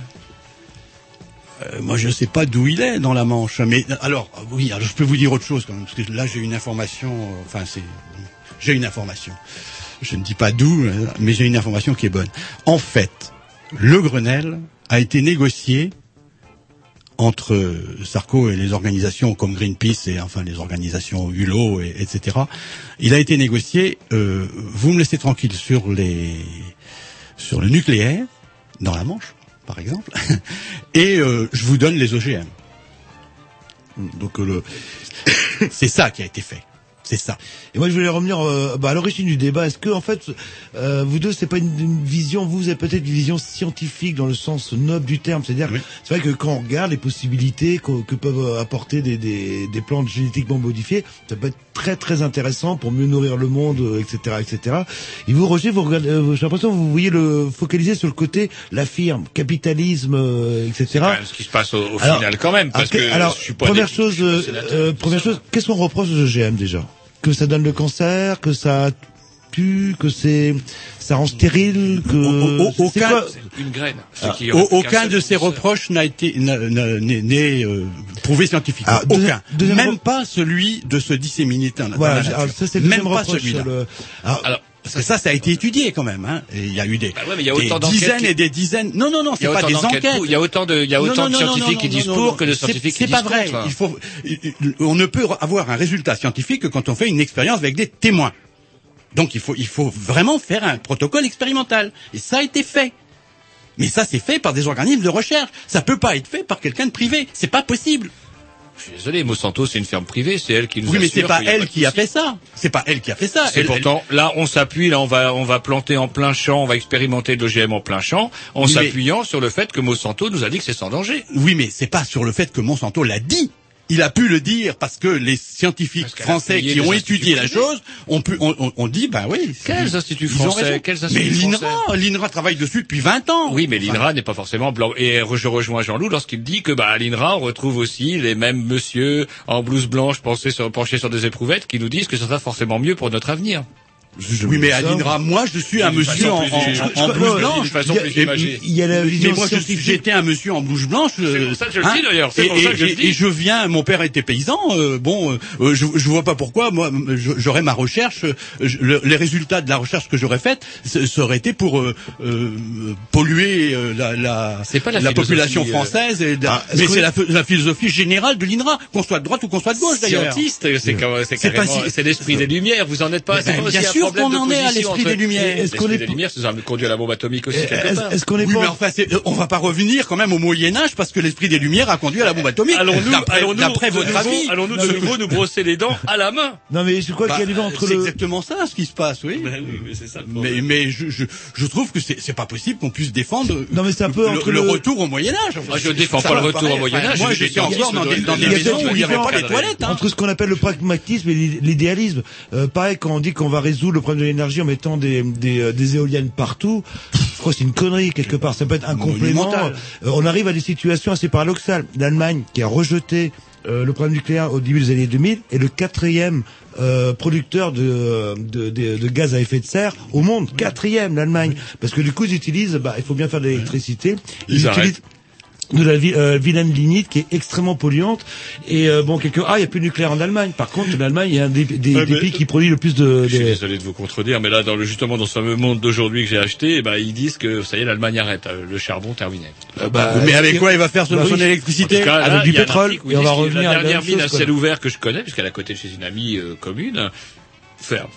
Euh, moi, je sais pas d'où il est dans la Manche, mais alors oui, alors, je peux vous dire autre chose quand même, parce que là j'ai une information. euh, Enfin, c'est j'ai une information. Je ne dis pas d'où, euh, mais j'ai une information qui est bonne. En fait, le Grenelle a été négocié entre Sarko et les organisations comme Greenpeace et enfin les organisations Hulot et etc. Il a été négocié. euh, vous me laissez tranquille sur les sur le nucléaire dans la Manche, par exemple, et euh, je vous donne les OGM. Donc euh, le C'est ça qui a été fait. C'est ça. Et moi, je voulais revenir euh, bah, à l'origine du débat. Est-ce que, en fait, euh, vous deux, c'est pas une, une vision, vous avez peut-être une vision scientifique dans le sens noble du terme. C'est-à-dire, c'est vrai que quand on regarde les possibilités que, peuvent apporter des, des, des plantes génétiquement modifiées, ça peut être très très intéressant pour mieux nourrir le monde, euh, etc., etc. Et vous, Roger, vous regardez, euh, j'ai l'impression que vous voyez le focaliser sur le côté la firme, capitalisme, euh, etc. quand même ce qui se passe au, au Alors, final quand même, parce alors, que alors, je suis pas première des- chose, euh, euh, première chose, qu'est-ce qu'on reproche aux OGM déjà? Que ça donne le cancer, que ça tue, que c'est, ça rend stérile, que Au- au- aucun- quoi une graine. Ah, aucun de ces reproches n'a été n'est n'est, euh, prouvé scientifiquement. Ah, aucun. deuxième Même pas celui de se disséminer dans Voilà, dans la alors, nature. ça, c'est le Même pas reproche celui-là. Parce que ça, ça a été étudié quand même. Hein. Et il y a eu des, Bah ouais, mais il y a des autant d'enquêtes dizaines qui- et des dizaines. Non, non, non, c'est pas des enquêtes. il y a autant de, il y a autant non, de non, scientifiques non, qui disent pour que de C'est- scientifiques qui C'est disent pas vrai. contre. Il faut, on ne peut avoir un résultat scientifique que quand on fait une expérience avec des témoins. Donc il faut, il faut vraiment faire un protocole expérimental. Et ça a été fait. Mais ça, c'est fait par des organismes de recherche. Ça peut pas être fait par quelqu'un de privé. C'est pas possible. Je suis désolé, Monsanto, c'est une ferme privée, c'est elle qui nous Oui, mais c'est pas elle qui a fait ça. C'est pas elle qui a fait ça. C'est Elle- pourtant, là, on s'appuie, là, on va, on va planter en plein champ, on va expérimenter de l'OGM en plein champ, en Oui, mais- s'appuyant sur le fait que Monsanto nous a dit que c'est sans danger. Oui, mais c'est pas sur le fait que Monsanto l'a dit. Il a pu le dire parce que les scientifiques français qui ont étudié la chose ont pu, on, on- on dit, ben oui. Quels instituts français Mais l'INRA, l'INRA travaille dessus depuis 20 ans. Oui, mais Enfin, l'INRA n'est pas forcément blanc. Et je rejoins Jean-Loup lorsqu'il dit que, bah, à l'INRA, on retrouve aussi les mêmes monsieur en blouse blanche penchés sur, penchés sur des éprouvettes qui nous disent que ce sera forcément mieux pour notre avenir. Oui, mais à l'INRA, moi, je suis un monsieur en, blouse blanche. il y a la mais moi, j'étais un monsieur en blouse blanche. euh, pour ça que je le dis, d'ailleurs. C'est Et, pour ça que je et- le dis. et je viens, mon père était paysan. euh, bon, euh, je, je vois pas pourquoi. Moi, j'aurais ma recherche. les résultats de la recherche que j'aurais faite, ça aurait été pour polluer euh, la, C'est population française. Ah, mais c'est la, ph- la philosophie générale de l'INRA, qu'on soit de droite ou qu'on soit de gauche d'ailleurs. Scientiste, c'est c'est C'est c'est l'esprit des Lumières. Vous en êtes pas. C'est ben, bien un sûr qu'on en est à l'esprit des Lumières. Est-ce qu'on L'esprit est des Lumières, ça nous a conduit à la bombe atomique aussi quelque Est-ce qu'on est pas mais enfin, c'est- on va pas revenir quand même au Moyen Âge parce que l'esprit des Lumières a conduit à la bombe atomique. Allons-nous, D'après- allons-nous, d'après de votre avis. allons-nous de nouveau nous brosser les dents à la main? Non, mais je crois Bah, qu'il y a du vent entre c'est le. exactement ça ce qui se passe, oui. Ben oui, mais c'est ça le Mais, mais je, je, je trouve que c'est c'est pas possible qu'on puisse défendre Non, mais c'est un peu le, entre le le- retour au Moyen Âge. Je défends Ça pas le retour au Moyen Âge, Moi, je j'étais défends encore dans des, maisons où il n'y avait pas les toilettes. Hein. entre ce qu'on appelle le pragmatisme et l'i- l'idéalisme. Euh, pareil, quand on dit qu'on va résoudre le problème de l'énergie en mettant des, des, euh, des éoliennes partout, je crois que c'est une connerie quelque part. Ça peut être un complément. Euh, on arrive à des situations assez paradoxales. L'Allemagne, qui a rejeté euh, le problème nucléaire au début des années 2000, est le quatrième euh, producteur de, de, de, de gaz à effet de serre au monde. Quatrième, l'Allemagne. Parce que du coup, ils utilisent, bah, il faut bien faire de l'électricité. Ils utilisent de la vi- euh, vilaine lignite qui est extrêmement polluante et euh, bon quelque ah il y a plus de nucléaire en Allemagne par contre l'Allemagne il y a un des, des, Ouais, des pays qui produit le plus de, Je suis désolé de vous contredire, mais là, dans le, justement, dans ce fameux monde d'aujourd'hui que j'ai acheté, eh ben, ils disent que, ça y est, l'Allemagne arrête, euh, le charbon terminé. Euh, bah, Mais avec quoi il va faire son, Bah son électricité avec là, du il y a un pétrole, et on va revenir à La dernière même mine à ciel ouvert que je connais, puisqu'elle est à côté de chez une amie euh, commune, ferme.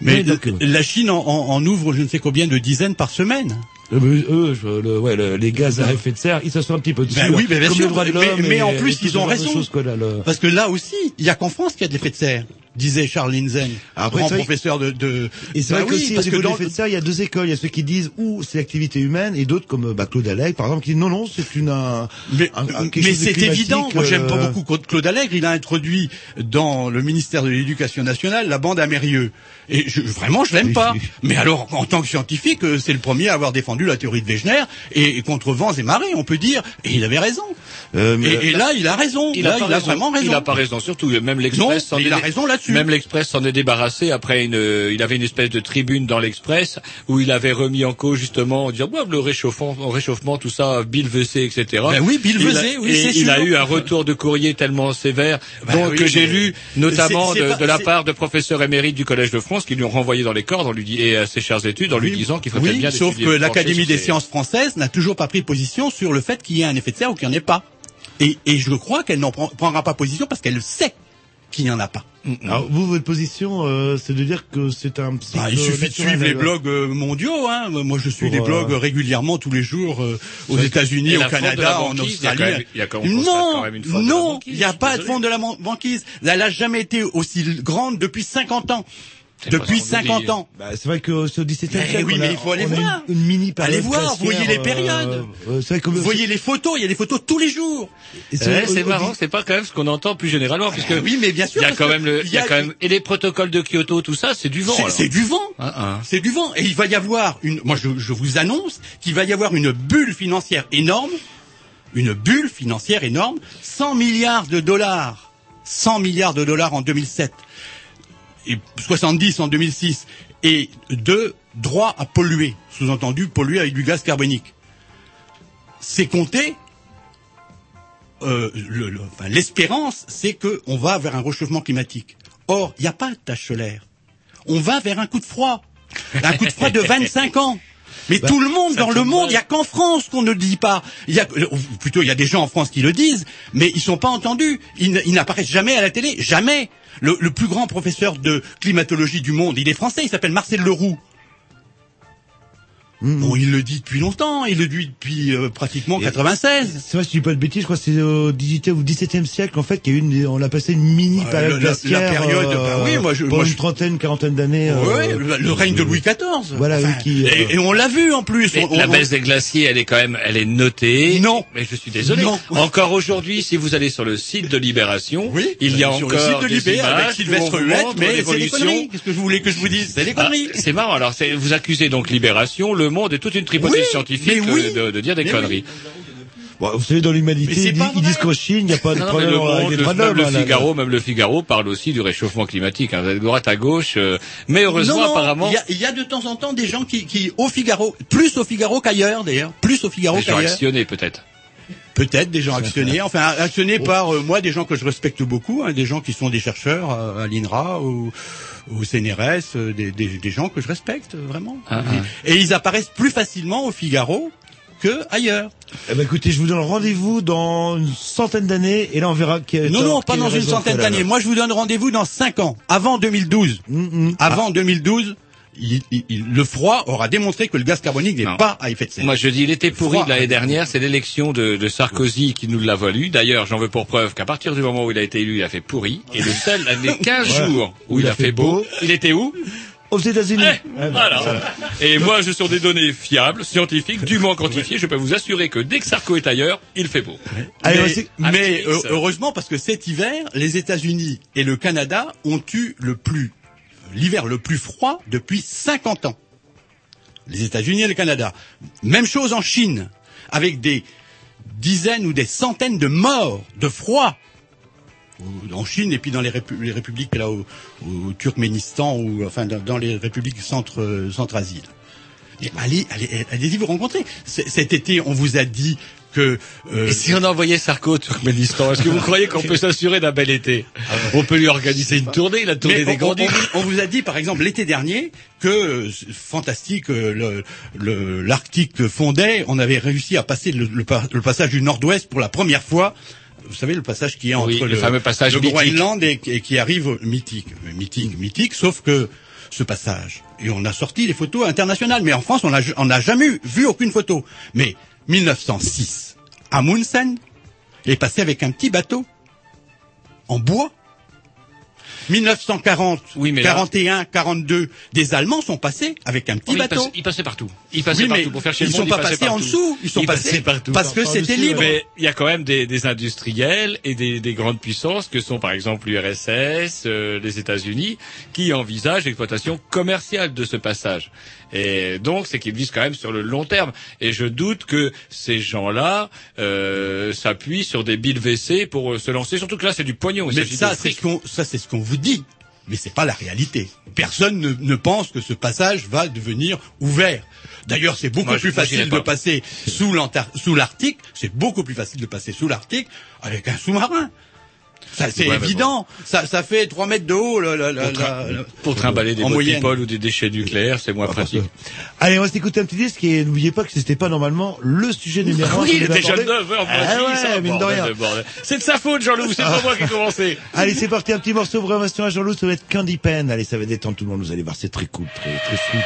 Mais donc, la Chine en, en- en ouvre je ne sais combien de dizaines par semaine. Euh, eux, je- le- ouais, le- les gaz à effet de serre, ils s'assoient un petit peu dessus. Ben oui, ben bien sûr, le droit de mais- l'homme mais en plus, ils ont raison. là, le- Parce que là aussi, il y a qu'en France qu'il y a de l'effet de serre, disait Charles Linzen, Après, grand professeur de. de... Et c'est Bah vrai oui, qu'aussi, au parce niveau que dans- de serre, il y a deux écoles. Il y a ceux qui disent, ou c'est l'activité humaine, et d'autres comme bah, Claude Allègre, par exemple, qui disent, non, non, c'est une, un, Mais, un- un- mais c'est évident. Moi, j'aime pas euh, beaucoup Claude- Allègre. Il a introduit dans le ministère de l'Éducation nationale la bande à Mérieux. Et je, vraiment, je l'aime pas. Mais alors, en tant que scientifique, euh, c'est le premier à avoir défendu la théorie de Wegener et, et contre vents et marées, on peut dire. Et il avait raison. euh, mais- Et, et là, il a raison. Il là, a, il a raison. vraiment raison. Il a pas raison, surtout même l'Express. mais il a raison là-dessus. Même l'Express s'en est débarrassé après une. euh, il avait une espèce de tribune dans l'Express où il avait remis en cause justement, dire ouais, le réchauffement, le réchauffement, tout ça, Bill Vessé, etc. Ben oui, Bill Il a- Vesey, oui, c'est il sûr. a eu un retour de courrier tellement sévère, Ben donc oui, que j'ai lu notamment de, pas- de la part de professeurs émérites du Collège de France qui lui ont renvoyé dans les cordes en lui dit, et à ses chères études en lui Oui, disant qu'il ferait oui, bien sauf que l'Académie des ces- sciences françaises n'a toujours pas pris position sur le fait qu'il y ait un effet de serre ou qu'il n'y en ait pas. Et, et je crois qu'elle n'en prend- prendra pas position parce qu'elle sait qu'il n'y en a pas. Alors vous, votre position, euh, c'est de dire que c'est un Bah, il suffit de suivre les blogs euh, mondiaux. Hein. Moi, je suis Pour, des euh, blogs régulièrement tous les jours euh, aux États-Unis, au Canada, en banquise, il y a Australie. quand même- il y a quand- on constate non, quand même une non, il n'y a pas de fonte de la ban- banquise. Elle n'a jamais été aussi grande depuis 50 ans. Depuis ce qu'on nous 50 dit. ans. Bah, c'est vrai que c'est au XVIIe Mais siècle. oui, mais il faut aller voir. Une, une mini période Allez voir, voyez les euh, périodes. euh, c'est vrai que Vous voyez les photos, il y a des photos tous les jours. C'est marrant, c'est pas quand même ce qu'on entend plus généralement, puisque Ah oui, mais bien sûr. il y a quand même le, il y a quand même et les protocoles de Kyoto, tout ça, c'est du vent. C'est- du vent. Hein, hein. C'est du vent. Et il va y avoir une, moi je, je vous annonce qu'il va y avoir une bulle financière énorme, une bulle financière énorme, 100 milliards de dollars, 100 milliards de dollars en 2007, et 70 en 2006, et de droits à polluer, sous-entendu polluer avec du gaz carbonique. C'est compté. euh, le- le- enfin, L'espérance, c'est que on va vers un réchauffement climatique. Or, il n'y a pas de tache solaire on va vers un coup de froid. Un coup de froid de 25 ans. Mais tout le monde dans le monde, il n'y a qu'en France qu'on ne le dit pas. Il y a, ou plutôt, il y a des gens en France qui le disent, mais ils sont pas entendus. Ils, n'apparaissent jamais à la télé, jamais. Le, le plus grand professeur de climatologie du monde, il est français, il s'appelle Marcel Leroux. Bon, il le dit depuis longtemps, il le dit depuis euh, pratiquement 96. C'est vrai, si je dis pas de bêtises, je crois que c'est au 18e ou 17e siècle, en fait, qu'il y a eu une, on l'a passé une mini Ouais, période le- la- la glaciaire. période, bah oui, moi, je- pendant moi, une je- trentaine, quarantaine d'années. euh, Ouais, le, le règne de Louis XIV. Voilà, oui, qui, euh, et, et on l'a vu en plus. Mais On- la on- baisse des glaciers, elle est quand même, elle est notée. Non. Mais je suis désolé. Non. Encore aujourd'hui, si vous allez sur le site de Libération, Oui, il y a sur encore le site de des Libé avec on Sylvestre Huette, mais c'est conneries. Qu'est-ce que vous voulez que je vous dise C'est des Ah, conneries. c'est marrant. Alors, c'est- vous accusez donc Libération, Le Monde et toute une tripotée Oui, scientifique oui. de, de dire des conneries. bon, vous savez, dans Mais l'humanité, c'est ils, ils disent qu'en Chine, il n'y a pas de Non, problème le Monde, le, même le hein, là, Figaro, même le Figaro parle aussi du réchauffement climatique, hein, de droite à gauche. euh, mais heureusement, non, non, apparemment, il y, a, il y a de temps en temps des gens qui, qui au Figaro, plus au Figaro qu'ailleurs d'ailleurs, plus au Figaro des gens qu'ailleurs. actionnés peut-être. Peut-être des gens actionnés, enfin actionnés par euh, moi des gens que je respecte beaucoup, hein, des gens qui sont des chercheurs euh, à l'INRA ou au CNRS, euh, des, des, des gens que je respecte euh, vraiment. Ah, ah. Et ils apparaissent plus facilement au Figaro que ailleurs. Eh ben, écoutez, je vous donne rendez-vous dans une centaine d'années, et là, on verra qui a Non, non, pas dans une centaine d'années. Moi, je vous donne rendez-vous dans cinq ans, avant 2012. Mm, mm. Avant 2012, il- il- il- le froid aura démontré que le gaz carbonique n'est pas à effet de serre. Moi, je dis, il était pourri de l'année dernière. C'est l'élection de, de Sarkozy qui nous l'a valu. D'ailleurs, j'en veux pour preuve qu'à partir du moment où il a été élu, il a fait pourri. Et le seul, les 15 Voilà. jours où il a fait beau, il était où? Aux États-Unis. Eh, voilà. Et moi, je suis des données fiables, scientifiques, dûment quantifiées. Je peux vous assurer que dès que Sarko est ailleurs, il fait beau. Mais mais, euh, heureusement parce que cet hiver, les États-Unis et le Canada ont eu le plus l'hiver le plus froid depuis 50 ans. Les États-Unis et le Canada. Même chose en Chine, avec des dizaines ou des centaines de morts de froid. En Chine et puis dans les, répu- les républiques là au, Turkménistan ou enfin dans, les républiques centre centre-Asie. Et allez, allez, allez-y vous rencontrer. Cet été, on vous a dit que euh, Et si on envoyait Sarko au Turkménistan, est-ce que vous croyez qu'on peut s'assurer d'un bel été On peut lui organiser une tournée, il a tourné Mais des grands on- on- vous a dit, par exemple, l'été dernier, que fantastique, euh, le- le- l'Arctique fondait. On avait réussi à passer le, le pa- le passage du Nord-Ouest pour la première fois. Vous savez, le passage qui est entre Oui, le fameux passage le. Groenland et, et qui arrive au- mythique, mythique, mythique. Sauf que ce passage, et on a sorti les photos internationales, mais en France, on n'a on n'a jamais vu aucune photo. Mais 1906, Amundsen est passé avec un petit bateau en bois. 1940, Oui, mais là- 41, 42, des Allemands sont passés avec un petit Oui, bateau. passait- il passait partout. Il passait Oui, mais partout pour faire chier ils sont pas passés en dessous, ils sont passés partout. parce que c'était libre. Mais il y a quand même des, des industriels et des, des grandes puissances que sont par exemple l'URSS, euh, les États-Unis, qui envisagent l'exploitation commerciale de ce passage. Et donc, c'est qu'ils visent quand même sur le long terme. Et je doute que ces gens-là euh, s'appuient sur des billes WC pour euh, se lancer. Surtout que là, c'est du pognon. il Mais ça, c'est ce qu'on, ça, c'est ce qu'on vous dit. Mais c'est pas la réalité. Personne ne, ne pense que ce passage va devenir ouvert. D'ailleurs, c'est beaucoup Moi, plus facile de pas. passer sous l'Arctique. C'est beaucoup plus facile de passer sous l'Arctique avec un sous-marin. Ça, c'est évident. Ça, ça fait 3 mètres de haut, la, la, Pour, tra- la- pour trimballer des people ou des déchets nucléaires, c'est moins pratique. Allez, on va s'écouter un petit disque et n'oubliez pas que c'était pas normalement le sujet numéro un. oui, qu'on il est déjà aborder. 9 heures, Ah ouais, mine de rien. C'est de sa faute, Jean-Loup, c'est pas moi qui ai commencé. Allez, c'est parti, un petit morceau vraiment à Jean-Loup, ça va être Candy Pen. Allez, ça va détendre tout le monde, vous allez voir, c'est très cool, très, très sweet.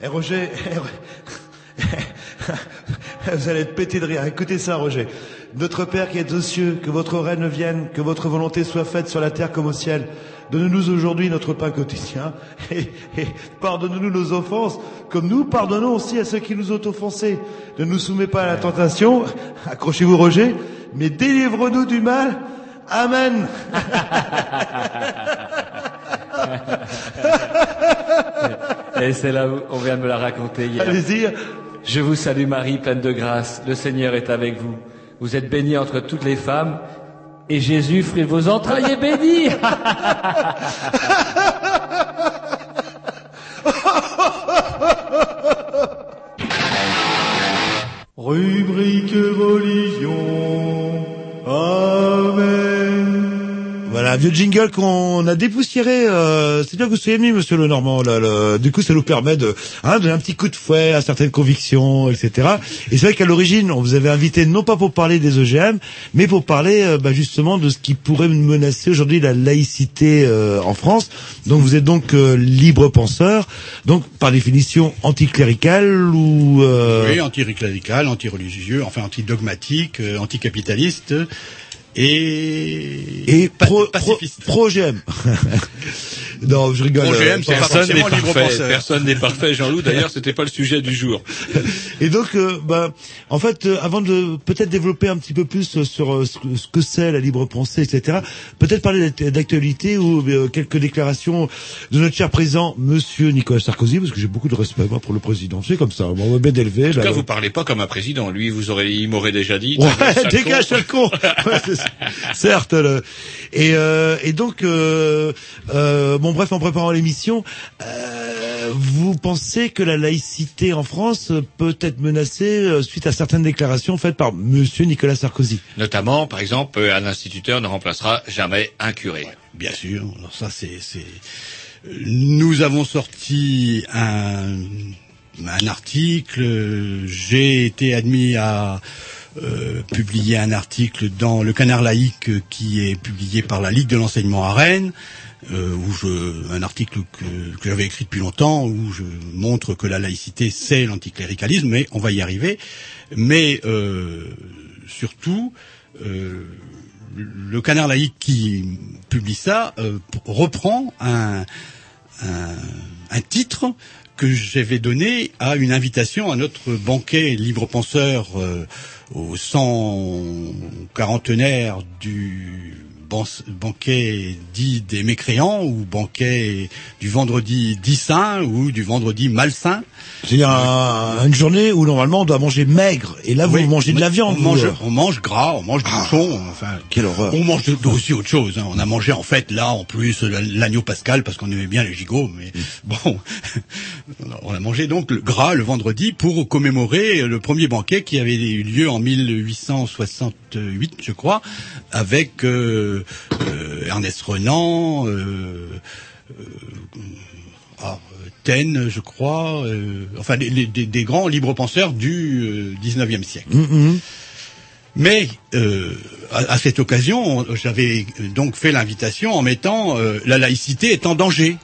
Eh Roger, vous allez être pété de rire. Écoutez ça, Roger. Notre Père qui est aux cieux, que votre règne vienne, que votre volonté soit faite sur la terre comme au ciel. Donne-nous aujourd'hui notre pain quotidien et, et pardonne-nous nos offenses, comme nous pardonnons aussi à ceux qui nous ont offensés. Ne nous soumets pas à la tentation, accrochez-vous Roger, mais délivre-nous du mal. Amen. Et c'est là où on vient de me la raconter hier. Allez-y. Je vous salue Marie, pleine de grâce. Le Seigneur est avec vous. Vous êtes bénie entre toutes les femmes. Et Jésus, fruit de vos entrailles, est béni. Rubrique religion. Amen. Voilà, un vieux jingle qu'on a dépoussiéré. Euh, c'est bien que vous soyez venu, Monsieur Lenormand. Là, le- du coup, ça nous permet de hein, donner un petit coup de fouet à certaines convictions, etc. Et c'est vrai qu'à l'origine, on vous avait invité non pas pour parler des OGM, mais pour parler euh, bah, justement de ce qui pourrait menacer aujourd'hui la laïcité euh, en France. Donc, vous êtes donc euh, libre penseur, donc par définition anticlérical ou euh, Oui, anti-clérical, anti-religieux, enfin anti-dogmatique, anticapitaliste et, et pro, pro, pro OGM. non, je rigole. euh, pas personne n'est parfait. Personne n'est parfait, Jean-Loup. D'ailleurs, c'était pas le sujet du jour. Et donc, euh, bah, en fait, euh, avant de peut-être développer un petit peu plus euh, sur euh, ce que- ce que c'est la libre pensée, etc., peut-être parler d'act- d'actualité ou euh, quelques déclarations de notre cher président, Monsieur Nicolas Sarkozy, parce que j'ai beaucoup de respect moi, pour le président. C'est comme ça, on va bien élevé. En tout cas, vous parlez pas comme un président. Lui, vous aurez, il m'aurait déjà dit. Ouais, dégage, sale con. Ouais. Certes. le- Et, euh, et donc, euh, euh, bon, bref, en préparant l'émission, euh, vous pensez que la laïcité en France peut être menacée euh, suite à certaines déclarations faites par Monsieur Nicolas Sarkozy? Notamment, par exemple, un instituteur ne remplacera jamais un curé. Bien sûr. Alors ça, c'est, c'est. Nous avons sorti un, un article. J'ai été admis à euh, publier un article dans le Canard laïque euh, qui est publié par la Ligue de l'enseignement à Rennes. euh, où je, un article que, que j'avais écrit depuis longtemps, où je montre que la laïcité c'est l'anticléricalisme, mais on va y arriver. Mais euh, surtout, le canard laïque qui publie ça reprend un, un, un titre que j'avais donné à une invitation à notre banquet libre penseur euh, au 140 du ban- banquet dit des mécréants ou banquet du vendredi dit saint ou du vendredi malsain. C'est un- une journée où normalement on doit manger maigre, et là vous Oui, mangez de la viande. On mange, on mange gras, on mange du bouchon, enfin. Quelle horreur. On mange de- aussi autre chose. hein. On a mangé en fait là en plus la- l'agneau pascal parce qu'on aimait bien les gigots, mais bon, on a mangé donc le gras le vendredi pour commémorer le premier banquet qui avait eu lieu en 1868, je crois, avec euh, Ernest Renan. Euh, euh, ah, euh, je crois, euh, enfin les- les- des, des grands libres penseurs du euh, 19e siècle. Mhm. Mais euh, à, à cette occasion, on- j'avais euh, donc fait l'invitation en mettant euh, la laïcité est en danger.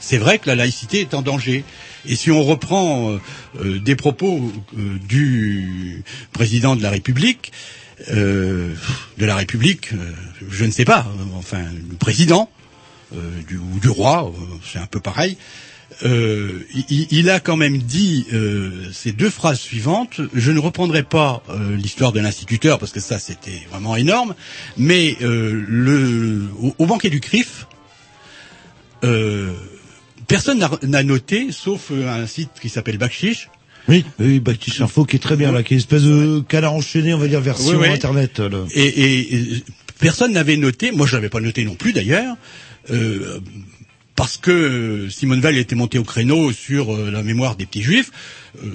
C'est vrai que la laïcité est en danger. Et si on reprend euh, euh, des propos euh, du président de la République, euh, de la République, euh, je ne sais pas, euh, enfin le président ou du roi, c'est un peu pareil. Il, a quand même dit ces deux phrases suivantes. Je ne reprendrai pas l'histoire de l'instituteur parce que ça c'était vraiment énorme, mais au, au banquet du CRIF, personne n'a- noté, sauf un site qui s'appelle Bakchiche, Oui, oui, Baptiste Info qui est très bien là, qui est une espèce de canard enchaîné, on va dire version Oui, oui. internet. là. Et, et- et personne n'avait noté, moi je l'avais pas noté non plus d'ailleurs, euh, parce que Simone Veil était montée au créneau sur euh, la mémoire des petits juifs, euh,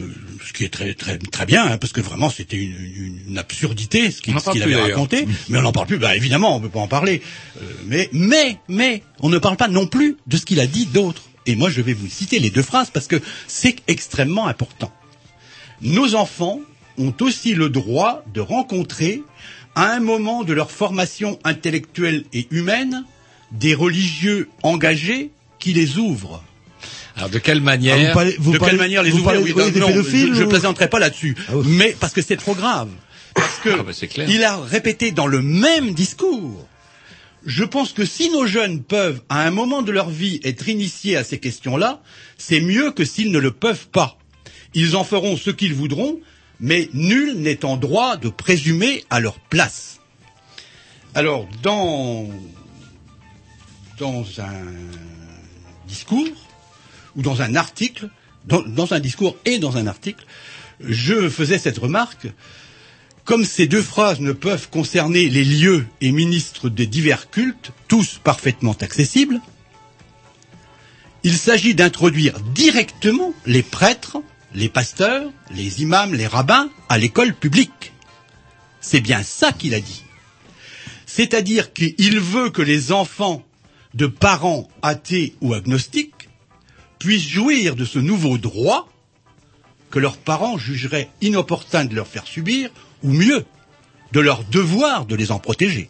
ce qui est très très très bien, hein, parce que vraiment c'était une, une- une absurdité ce qu'il plus, avait raconté, mais on n'en parle plus. Bah évidemment, on peut pas en parler. Euh, mais mais mais on ne parle pas non plus de ce qu'il a dit d'autre. Et moi je vais vous citer les deux phrases parce que c'est extrêmement important. Nos enfants ont aussi le droit de rencontrer, à un moment de leur formation intellectuelle et humaine, des religieux engagés qui les ouvrent. Alors de quelle manière Ah, vous parlez- vous de parlez- quelle manière les ouvrir oui, oui, non, Je ne ou- plaisanterai pas là-dessus, mais parce que c'est trop grave. Parce que Ah bah, clair. il a répété dans le même discours. Je pense que si nos jeunes peuvent, à un moment de leur vie, être initiés à ces questions-là, c'est mieux que s'ils ne le peuvent pas. Ils en feront ce qu'ils voudront, mais nul n'est en droit de présumer à leur place. Alors, dans, dans un discours, ou dans un article, dans, dans un discours et dans un article, je faisais cette remarque. Comme ces deux phrases ne peuvent concerner les lieux et ministres des divers cultes, tous parfaitement accessibles, il s'agit d'introduire directement les prêtres, les pasteurs, les imams, les rabbins à l'école publique. C'est bien ça qu'il a dit. C'est-à-dire qu'il veut que les enfants de parents athées ou agnostiques puissent jouir de ce nouveau droit que leurs parents jugeraient inopportun de leur faire subir, ou mieux, de leur devoir de les en protéger.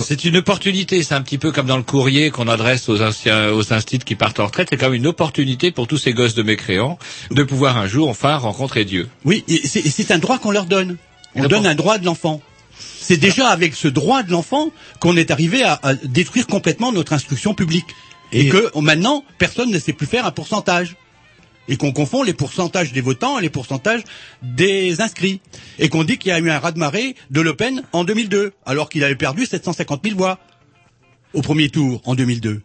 C'est une opportunité, c'est un petit peu comme dans le courrier qu'on adresse aux anciens, aux instituts qui partent en retraite, c'est quand même une opportunité pour tous ces gosses de mécréants de pouvoir un jour enfin rencontrer Dieu. Oui, et c'est et c'est un droit qu'on leur donne. On donne un droit de l'enfant. C'est déjà avec ce droit de l'enfant qu'on est arrivé à, à détruire complètement notre instruction publique. Et, que maintenant, personne ne sait plus faire un pourcentage. Et qu'on confond les pourcentages des votants et les pourcentages des inscrits. Et qu'on dit qu'il y a eu un raz-de-marée de Le Pen en 2002, alors qu'il avait perdu 750 000 voix au premier tour en 2002.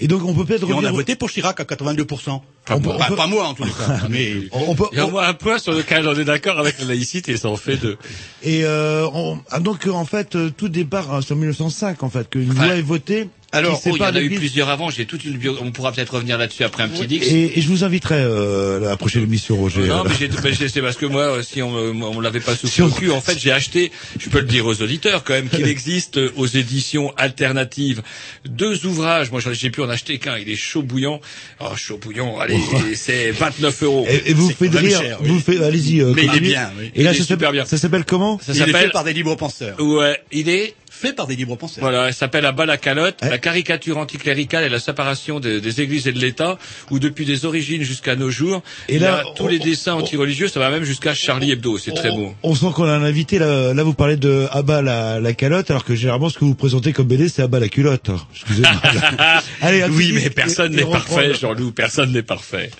Et donc on peut peut-être Et on a voté pour Chirac à 82%. Pas moi. Enfin, pas moi en tous les cas. mais on peut, Il y a un point sur lequel on est d'accord avec la laïcité, et ça en fait deux. Et euh, on- ah, donc euh, en fait euh, tout départ hein, c'est en 1905 en fait qu'une loi est votée. Alors, oh, il y en a eu plusieurs avant, j'ai toute une bio... on pourra peut-être revenir là-dessus après un petit dix. Et, et je vous inviterai euh, à la prochaine émission, Roger. Non, Euh, mais, j'ai- mais j'ai- c'est parce que moi, si on on l'avait pas sous le cul, en fait, j'ai acheté, je peux le dire aux auditeurs quand même, qu'il existe euh, aux éditions alternatives deux ouvrages. Moi, j'en- j'ai pu en acheter qu'un. Il est chaud bouillant. Oh, chaud bouillant. Allez, c'est 29 euros. Et, et vous faites rire, cher, vous oui. faites, allez-y. euh, Mais il est bien, oui. Et là, Il est ça super bien. Ça s'appelle comment? Ça il est fait s'appelle. par des libres penseurs. Ouais, il est Fait par des libres penseurs. Voilà, elle s'appelle À bas la calotte, la caricature anticléricale et la séparation des, des églises et de l'État, où depuis des origines jusqu'à nos jours, Et il y là, a tous les dessins anti-religieux, ça va même jusqu'à Charlie Hebdo, c'est très beau. On sent qu'on a un invité là, là vous parlez de Abba la, la calotte alors que généralement ce que vous présentez comme BD c'est Abba la culotte. Excusez-moi. Allez, oui, mais personne n'est parfait. Jean-Loup, personne n'est parfait.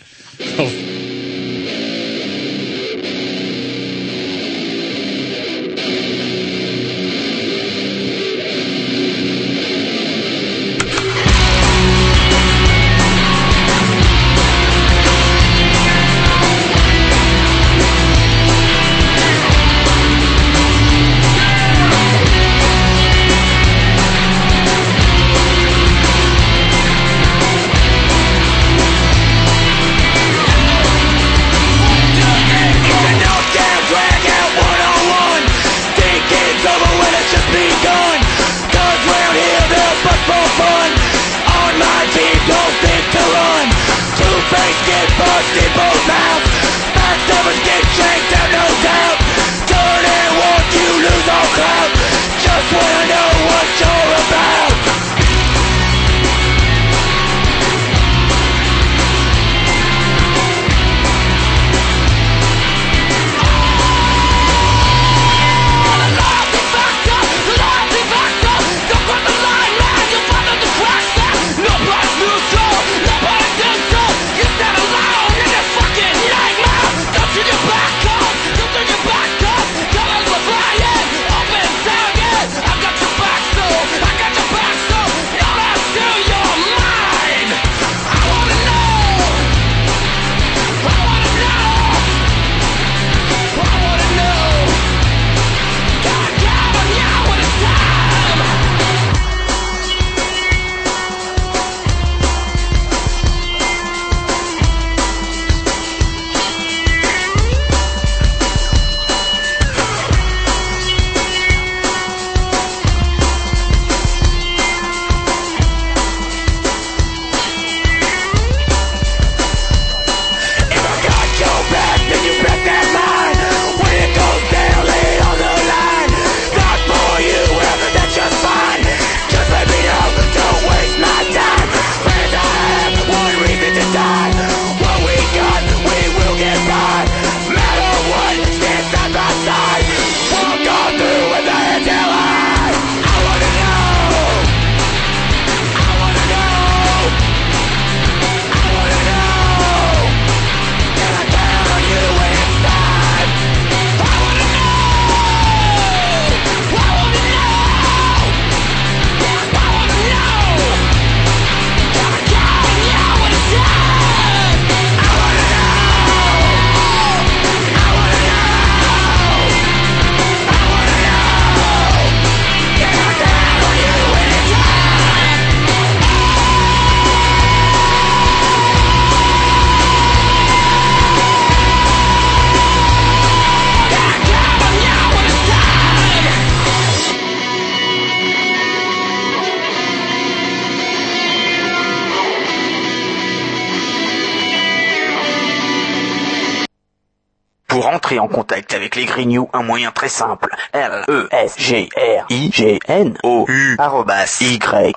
Entrer en contact avec les Grignoux, un moyen très simple. L-E-S-G-R-I-G-N-O-U arrobas Y-A-H-O-O.fr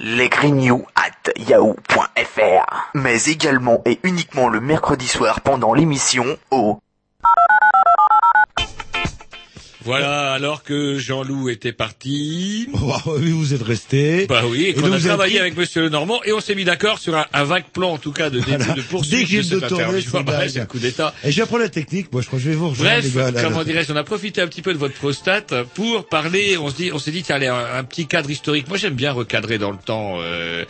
lesgrignoux at yahoo.fr Mais également et uniquement le mercredi soir pendant l'émission au Voilà, alors que Jean-Loup était parti. oui, vous êtes resté. Bah oui, et qu'on a travaillé avec Monsieur Lenormand et on s'est mis d'accord sur un, un vague plan, en tout cas, de, Voilà. de Dès poursuite j'ai de cette c'est Bah, un coup d'état. Et j'apprends la technique. Moi, je crois que je vais vous rejoindre, Bref, les gars. là, comment dirais-je, on a profité un petit peu de votre prostate pour parler. On se dit, on s'est dit, tiens, allez, un, un petit cadre historique. Moi, j'aime bien recadrer dans le temps. euh,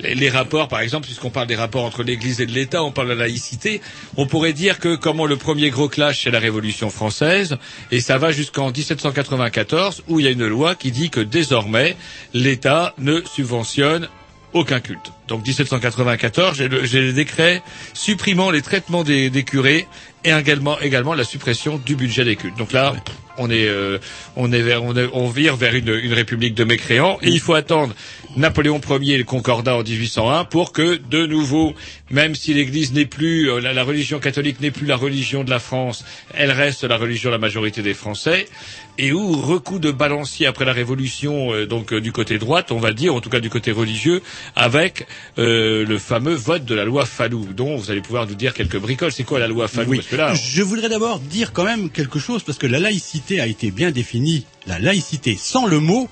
les, les rapports, par exemple, puisqu'on parle des rapports entre l'Église et de l'État, on parle de la laïcité, on pourrait dire que comment le premier gros clash, c'est la Révolution française, et ça va jusqu'en 1794, où il y a une loi qui dit que désormais, l'État ne subventionne aucun culte. Donc 1794, j'ai le, le décret supprimant les traitements des, des curés et également, également la suppression du budget des cultes. Donc là, on est, euh, on est vers, on, est- on vire vers une, une république de mécréants et il faut attendre Napoléon Ier et le Concordat en 1801 pour que de nouveau, même si l'Église n'est plus, euh, la, la religion catholique n'est plus la religion de la France, elle reste la religion de la majorité des Français et où recoup de balancier après la Révolution, euh, donc euh, du côté droite, on va dire, en tout cas du côté religieux, avec euh, le fameux vote de la loi Fallou, dont vous allez pouvoir nous dire quelques bricoles. C'est quoi la loi Fallou Oui. Parce que là, Je voudrais d'abord dire quand même quelque chose parce que la laïcité a été bien définie. La laïcité sans le mot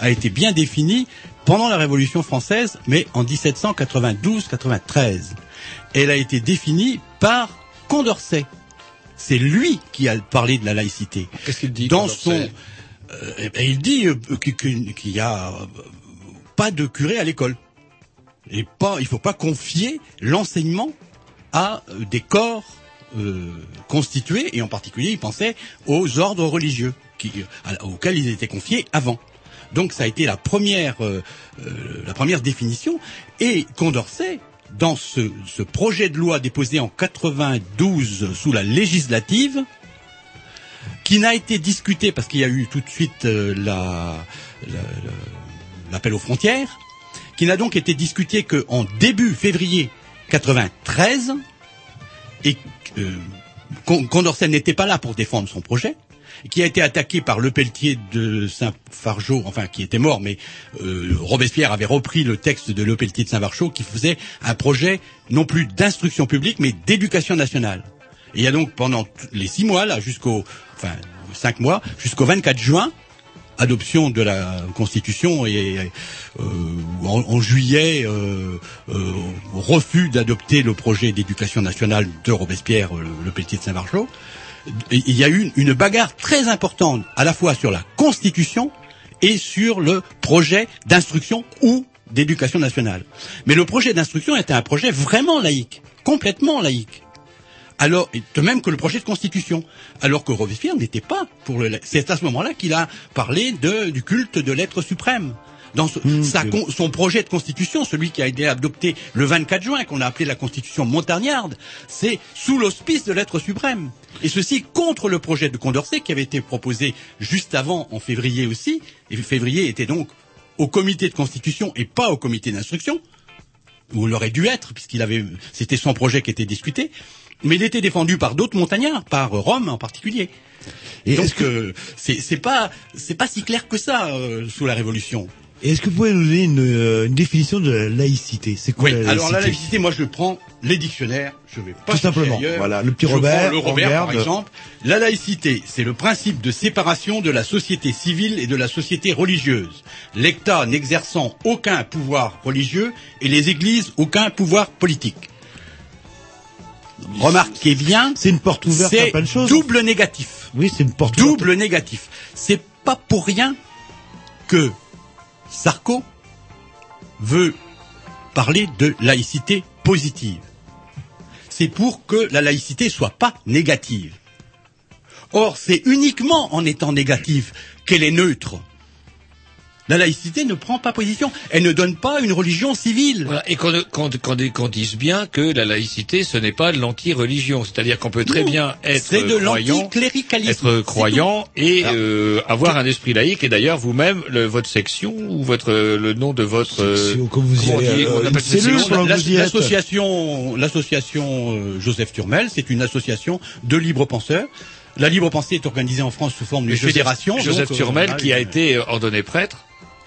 a été bien définie pendant la Révolution française, mais en 1792-93. Elle a été définie par Condorcet. C'est lui qui a parlé de la laïcité. Qu'est-ce qu'il dit Dans Condorcet son, euh, eh ben, il dit euh, qu'il qu'il- qu'il y a euh, pas de curé à l'école. Et pas, il faut pas confier l'enseignement à euh, des corps euh, constitués, et en particulier, il pensait aux ordres religieux qui, auxquels ils étaient confiés avant. Donc ça a été la première, euh, euh, la première définition. Et Condorcet, dans ce, projet de loi déposé en 92 sous la législative, qui n'a été discuté parce qu'il y a eu tout de suite euh, la- la- la- l'appel aux frontières, qui n'a donc été discuté qu'en début février 93, et euh, Con- Condorcet n'était pas là pour défendre son projet, qui a été attaqué par Le Pelletier de Saint-Fargeau, enfin qui était mort, mais euh, Robespierre avait repris le texte de Le Pelletier de Saint-Fargeau qui faisait un projet non plus d'instruction publique, mais d'éducation nationale. Il y a donc pendant les six mois, là, jusqu'au, enfin, cinq mois, jusqu'au 24 juin, adoption de la Constitution et euh, en, juillet euh, euh, refus d'adopter le projet d'éducation nationale de Robespierre, le, le Pelletier de Saint-Marceau. Il y a eu une, bagarre très importante à la fois sur la Constitution et sur le projet d'instruction ou d'éducation nationale. Mais le projet d'instruction était un projet vraiment laïque, complètement laïque. Alors, de même que le projet de constitution. Alors que Robespierre n'était pas pour le. C'est à ce moment-là qu'il a parlé de, du culte de l'être suprême. Dans ce- sa con- son projet de constitution, celui qui a été adopté le 24 juin, qu'on a appelé la constitution montagnarde, c'est sous l'auspice de l'être suprême. Et ceci contre le projet de Condorcet qui avait été proposé juste avant, en février aussi. Et février était donc au comité de constitution et pas au comité d'instruction où il aurait dû être, puisqu'il avait, c'était son projet qui était discuté, mais il était défendu par d'autres montagnards, par Rome en particulier. Et donc, euh, c'est c'est pas, c'est pas si clair que ça euh, sous la Révolution. Est-ce que vous pouvez nous donner une, euh, une définition de la laïcité? C'est quoi Oui, la alors la laïcité? laïcité, moi je prends les dictionnaires, je vais pas Tout simplement, ailleurs. voilà, le petit Je Robert, le Robert par regarde. exemple. La laïcité, c'est le principe de séparation de la société civile et de la société religieuse. L'État n'exerçant aucun pouvoir religieux et les églises aucun pouvoir politique. Remarquez bien, c'est une porte ouverte à c'est plein de choses. double négatif. Oui, c'est une porte double négatif. C'est pas pour rien que Sarko veut parler de laïcité positive. C'est pour que la laïcité soit pas négative. Or, c'est uniquement en étant négative qu'elle est neutre. La laïcité ne prend pas position. Elle ne donne pas une religion civile. Voilà, et qu'on qu'on qu'on qu'on dise bien que la laïcité, ce n'est pas de l'anti-religion. C'est-à-dire qu'on peut très Non, bien être c'est de croyant, l'anticléricalisme. être croyant et Alors, euh, avoir un esprit laïque. Et d'ailleurs, vous-même, le- votre section ou votre le nom de votre Section, comme vous euh. L'association, l'association euh, Joseph Turmel, c'est une association de libres penseurs. La libre pensée est organisée en France sous forme d'une Joseph- fédération. Joseph donc, euh, Turmel, voilà, qui a été ordonné prêtre.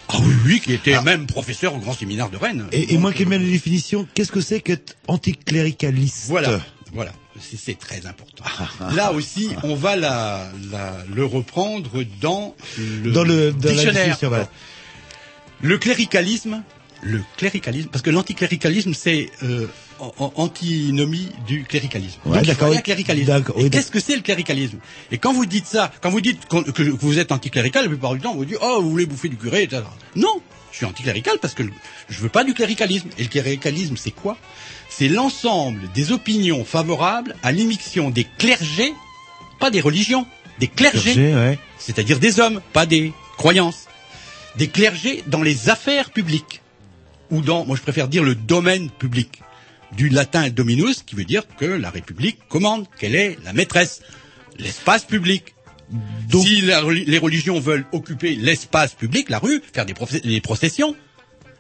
Ah oui, oui, qui était même professeur au grand séminaire de Rennes. Et, et moi qui aime bien la définition, qu'est-ce que c'est qu'être anticléricaliste Voilà, voilà, c'est très important. Ah, Là aussi, on va la, la- le reprendre dans le, Dans le- dans la dictionnaire. voilà. Le cléricalisme, le cléricalisme, parce que l'anticléricalisme, c'est euh, antinomie du cléricalisme. Ouais, Donc, il cléricalisme. Oui, qu'est-ce que c'est le cléricalisme? Et quand vous dites ça, quand vous dites que vous êtes anticlérical, la plupart du temps, vous dites oh vous voulez bouffer du curé, etc. Non, je suis anticlérical parce que je veux pas du cléricalisme. Et le cléricalisme, c'est quoi? C'est l'ensemble des opinions favorables à l'immixtion des clergés, pas des religions, des clergés, ouais. c'est-à-dire des hommes, pas des croyances, des clergés dans les affaires publiques ou dans, moi je préfère dire le domaine public, du latin dominus, qui veut dire que la République commande, qu'elle est la maîtresse, l'espace public. si la reli- les religions veulent occuper l'espace public, la rue, faire des, processions,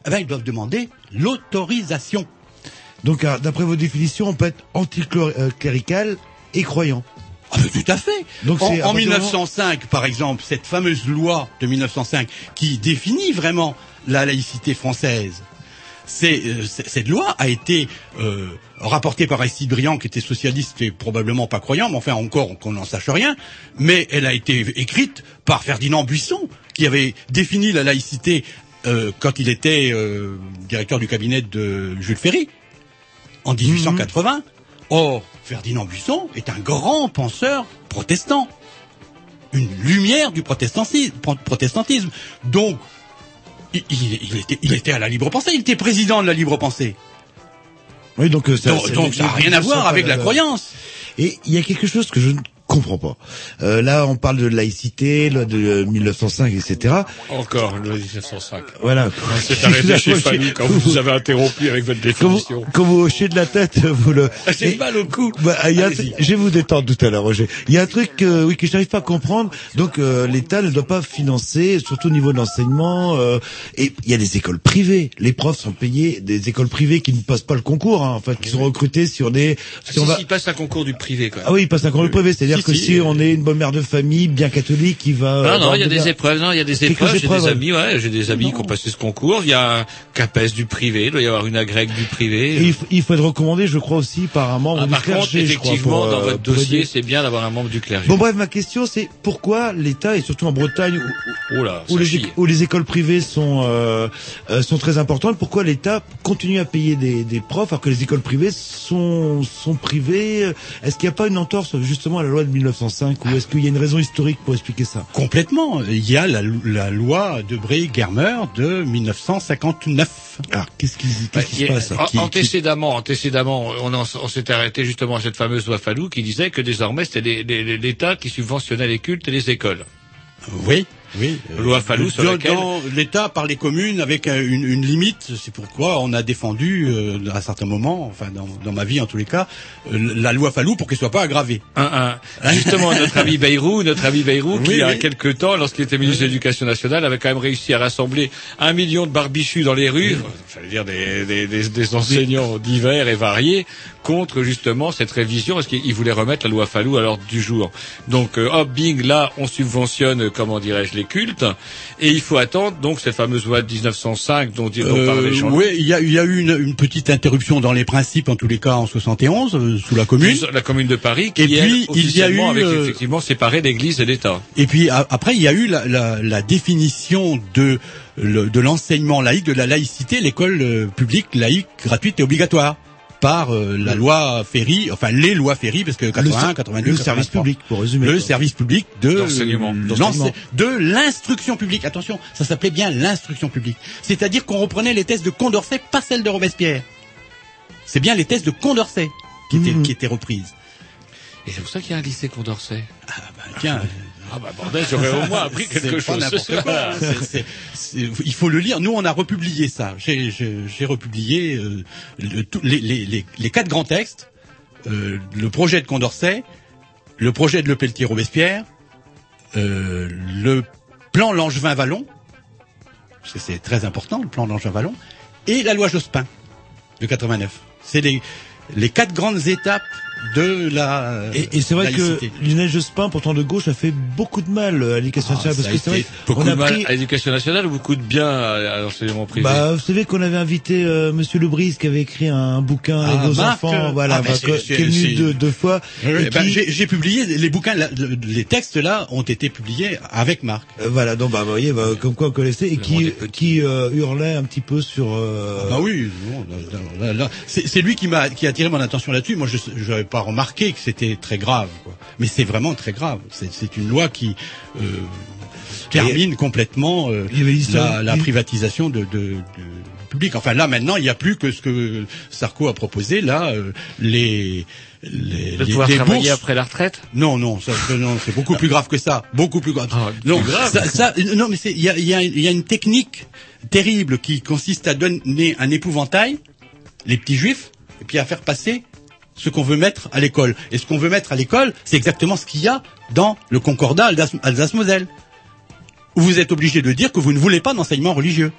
eh ben, ils doivent demander l'autorisation. Donc, euh, d'après vos définitions, on peut être anticlérical et croyant. Ah, mais tout à fait. Donc, en, en partir du 1905, par exemple, cette fameuse loi de 1905 qui définit vraiment la laïcité française, euh, cette loi a été euh, rapportée par Aristide Briand, qui était socialiste et probablement pas croyant, mais enfin encore qu'on n'en sache rien, mais elle a été écrite par Ferdinand Buisson, qui avait défini la laïcité euh, quand il était euh, directeur du cabinet de Jules Ferry en 1880. Or, Ferdinand Buisson est un grand penseur protestant. Une lumière du protestantisme. protestantisme. Donc, il, il- il était, il était à la libre pensée, il était président de la libre pensée. Oui, donc, euh, ça, Donc- c'est- donc ça a rien à voir avec la croyance. Et il y a quelque chose que je ne comprends pas. Euh, là, on parle de laïcité, loi de euh, 1905, etc. Encore, le 1905. Voilà. On s'est arrêté chez Fallu quand vous nous avez interrompu avec votre Quand vous, définition. quand vous hochez de la tête, vous le. J'ai Et- mal au cou. Bah, y a je vais vous détendre tout à l'heure, Roger. Il y a un truc, euh, oui, que je n'arrive pas à comprendre. Donc, euh, l'État ne doit pas financer, surtout au niveau de l'enseignement. euh, et il y a des écoles privées. Les profs sont payés des écoles privées qui ne passent pas le concours, hein, enfin, qui sont recrutés sur des. Ah, si on si, va- si, il passe un concours du privé, quand même. Ah oui, il passe un concours privé, c'est-à-dire que si. si on est une bonne mère de famille, bien catholique, qui va. Non, non, euh, il y a des épreuves, non, il y a des épreuves, j'ai des amis, ouais, j'ai des amis qui ont passé ce concours, il y a un CAPES du privé, il doit y avoir une agrègue du privé. Il faut, être recommandé, je crois aussi, par un membre Ah, du clergé, effectivement, dans euh, votre dossier, c'est bien d'avoir un membre du clergé. Bon bref, ma question c'est pourquoi l'État et surtout en Bretagne où, Oh les, écoles privées sont euh, euh, sont très importantes, pourquoi l'État continue à payer des, des profs alors que les écoles privées sont sont privées? Est-ce qu'il n'y a pas une entorse justement à la loi de 1905 ou est-ce qu'il y a une raison historique pour expliquer ça? Complètement. Il y a la, la loi de Bray-Germer de 1959. Alors, qu'est-ce qui, Bah, qu'est-ce qui se passe? qui- Antécédemment, antécédemment, on, on s'était arrêté justement à cette fameuse loi Fallou qui disait que désormais c'était l'État qui subventionnait les cultes et les écoles. Oui, oui. Loi Fallou sur laquelle dans l'État par les communes avec euh, une, une limite. C'est pourquoi on a défendu euh, à un certain moment, enfin dans, dans ma vie en tous les cas, euh, la loi Fallou pour qu'elle soit pas aggravée. Un, un. Justement, notre ami Bayrou, notre ami Bayrou, qui Oui, il y a oui. quelque temps, lorsqu'il était ministre de l'Éducation nationale, avait quand même réussi à rassembler un million de barbichus dans les rues, j'allais dire des, des, des, des enseignants divers et variés, contre justement cette révision, parce qu'il voulait remettre la loi Fallou à l'ordre du jour. Donc, euh, hop, bing, là, on subventionne, euh, comment dirais-je, les cultes, et il faut attendre donc cette fameuse loi de 1905 dont, dont parlait Euh, Jean. oui, il y a, il y a eu une, une petite interruption dans les principes en tous les cas en 71 euh, sous la commune. La commune de Paris, qui Et puis, elle, il y a eu, euh, effectivement séparé l'Église et l'État. Et puis a- après, il y a eu la, la, la définition de, le- de l'enseignement laïque, de la laïcité, l'école euh, publique laïque, gratuite et obligatoire par euh, la loi Ferry, enfin les lois Ferry, parce que 81, 82, le service 83. public, pour résumer. le quoi. service public de L'enseignement. l'ense- L'enseignement. de l'instruction publique. Attention, ça s'appelait bien l'instruction publique. C'est-à-dire qu'on reprenait les thèses de Condorcet, pas celles de Robespierre. C'est bien les thèses de Condorcet qui étaient, Mhm. qui étaient reprises. Et c'est pour ça qu'il y a un lycée Condorcet. Ah, bah, tiens, Ah bah bordel, j'aurais au moins appris quelque chose c'est- il faut le lire. Nous, on a republié ça. J'ai j'ai- j'ai republié euh, le- les, les, les, les quatre grands textes, euh, le projet de Condorcet, le projet de Le Pelletier-Robespierre, euh, le plan Langevin-Vallon, parce que c'est très important, le plan Langevin-Vallon, et la loi Jospin de 89. C'est les, les quatre grandes étapes de la Et, et c'est vrai que. Lionel Jospin, pourtant de gauche, a fait beaucoup de mal à l'éducation Ah, nationale. Parce que c'est vrai, Beaucoup on de a mal pris, à l'éducation nationale ou beaucoup de bien à, l'enseignement privé Bah, vous savez qu'on avait invité euh, Monsieur Lebris qui avait écrit un bouquin Ah, avec vos Marc, enfants, euh, voilà, ah, bah, qui est venu c'est- deux, deux fois. Oui, ben, qui- j'ai publié les bouquins, les textes là ont été publiés avec Marc. euh, voilà, donc bah, vous voyez, bah, comme quoi on connaissait et qui, qui euh, hurlait un petit peu sur. Euh, Ah bah oui, c'est lui qui m'a qui a attiré mon attention là-dessus. Moi, je pas remarqué que c'était très grave, quoi. mais c'est vraiment très grave. C'est c'est une loi qui euh, termine complètement euh, la, la privatisation de, de, de- du public. Enfin là, maintenant, il n'y a plus que ce que Sarko a proposé. Là, euh, les les, De les- pouvoir les travailler bourses- après la retraite Non, non, ça, non, c'est beaucoup plus grave que ça, beaucoup plus grave. Ah, non, plus grave. ça, ça- non, mais c'est- il y a, il y, a, il y a une technique terrible qui consiste à donner un épouvantail, les petits juifs, et puis à faire passer ce qu'on veut mettre à l'école. Et ce qu'on veut mettre à l'école, c'est exactement ce qu'il y a dans le Concordat Alsace- Alsace-Moselle, où vous êtes obligé de dire que vous ne voulez pas d'enseignement religieux.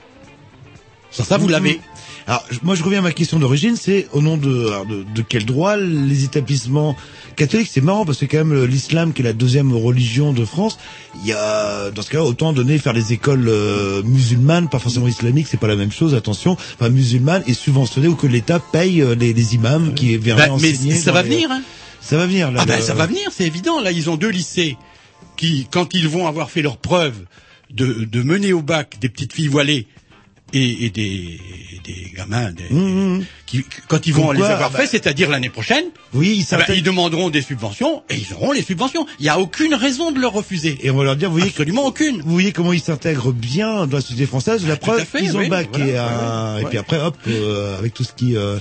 Ça, ça vous l'avez. Alors, je- moi, je reviens à ma question d'origine, c'est au nom de, alors, de, de quel droit les établissements catholiques, c'est marrant parce que quand même euh, l'islam qui est la deuxième religion de France, il y a, dans ce cas autant donner, faire des écoles euh, musulmanes, pas forcément islamiques, c'est pas la même chose, attention, enfin musulmanes et subventionner ou que l'État paye euh, les, les imams qui viendraient Bah, mais enseigner. ça dans va les- venir, hein. Ça va venir, là. Ah ben le- ça va venir, c'est évident. Là, ils ont deux lycées qui, quand ils vont avoir fait leurs preuves de, de mener au bac des petites filles voilées et, et des, des gamins, des- qui, quand ils vont Comme les avoir bah- fait, c'est-à-dire l'année prochaine, Oui, ils s'intègrent- ils demanderont des subventions et ils auront les subventions. Il n'y a aucune raison de leur refuser. Et on va leur dire, vous voyez, Absolument aucune. vous voyez comment ils s'intègrent bien dans la société française. La à preuve, fait, ils ont oui, bac voilà, et, un- ouais, et puis après, hop, euh, avec tout ce qui. Euh,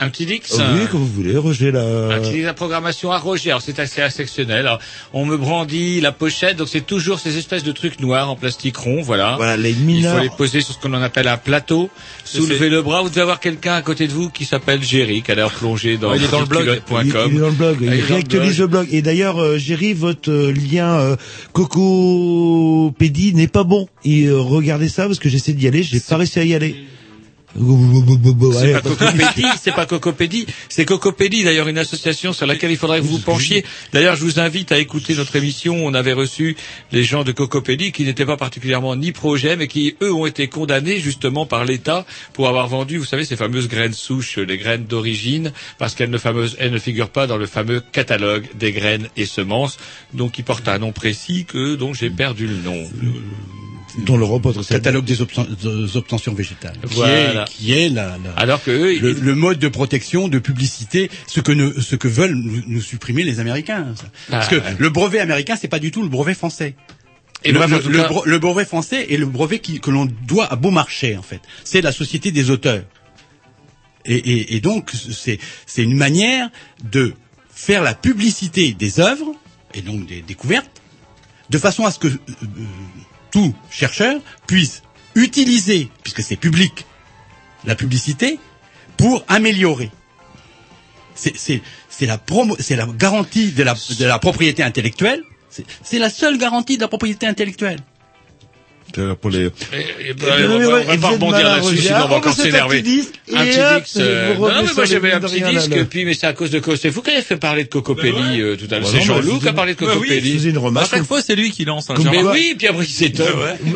Un petit dix oui, comme vous voulez, Roger la. Un petit la programmation à Roger. Alors c'est assez exceptionnel. Alors, on me brandit la pochette, donc c'est toujours ces espèces de trucs noirs en plastique rond, voilà. Voilà, les Il faut mineurs. les poser sur ce qu'on en appelle un plateau. Soulevez le bras. Vous devez avoir quelqu'un à côté de vous qui s'appelle Géry, qui a l'air plongé dans Ouais, il est dans le blog. Il, il est dans le blog, il, Ah, il réactualise le blog. Et d'ailleurs, euh, Géry, votre euh, lien euh, Cocopédie n'est pas bon. Et euh, regardez ça parce que j'essaie d'y aller, j'ai pas réussi à y aller. C'est pas Cocopédie, c'est pas Cocopédie, c'est Cocopédie d'ailleurs une association sur laquelle il faudrait que vous vous penchiez. D'ailleurs, je vous invite à écouter notre émission. On avait reçu les gens de Cocopédie qui n'étaient pas particulièrement ni projet, mais qui eux ont été condamnés justement par l'État pour avoir vendu, vous savez, ces fameuses graines souches, les graines d'origine, parce qu'elles ne, fameuses, elles ne figurent pas dans le fameux catalogue des graines et semences, donc ils portent un nom précis que dont j'ai perdu le nom. Dont le repos de Catalogue des, obten- des obtentions végétales. Qui Voilà. est, qui est la, la- Alors que eux, le, ils- le mode de protection, de publicité, ce que, ne, ce que veulent nous, nous supprimer les Américains. ça. Parce que Ah, ouais. le brevet américain, c'est pas du tout le brevet français. Et le, cas- brevet français est le brevet qui, que l'on doit à Beaumarchais, en fait. C'est la société des auteurs. Et, et, et donc, c'est, c'est une manière de faire la publicité des œuvres, et donc des découvertes, de façon à ce que euh, tout chercheur puisse utiliser, puisque c'est public, la publicité pour améliorer. C'est, la garantie de la, propriété intellectuelle. C'est la seule garantie de la propriété intellectuelle. Pour les... Et- et- bah, Et on va, on va pas rebondir là-dessus, sinon on va Ah, encore faites un s'énerver. petit disque, Un petit hop, disque. euh, Non, mais moi j'avais un petit disque, puis mais c'est à cause de quoi C'est vous qui avez fait parler de Cocopelli euh, tout à l'heure. Bah C'est Jean-Loup je qui a parlé de Bah Cocopelli. une À remarque. chaque fois, c'est lui qui lance. Hein, Comme j'ai Mais oui, puis après il s'étonne.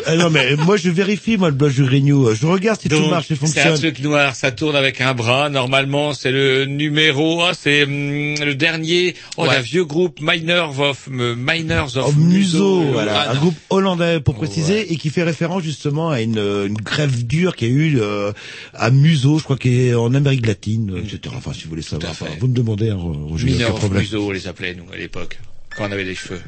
Ah non, mais moi je vérifie, moi, le blog du Renew. Je regarde si tout marche, si c'est un fonctionne. truc noir, ça tourne avec un bras. Normalement, c'est le numéro, ah, c'est hum, le dernier oh, Ouais. d'un vieux groupe Miners of euh, Miners of Oh, Muso, voilà, Ah, un groupe hollandais pour préciser et qui fait référence justement à une, euh, une grève dure qu'il y a eu euh, à Muso, je crois qu'il est en Amérique latine, euh, etc. Enfin, si vous voulez savoir, enfin, vous me demandez, hein, Roger, problème. Muso, on les appelait nous à l'époque, quand on avait des cheveux.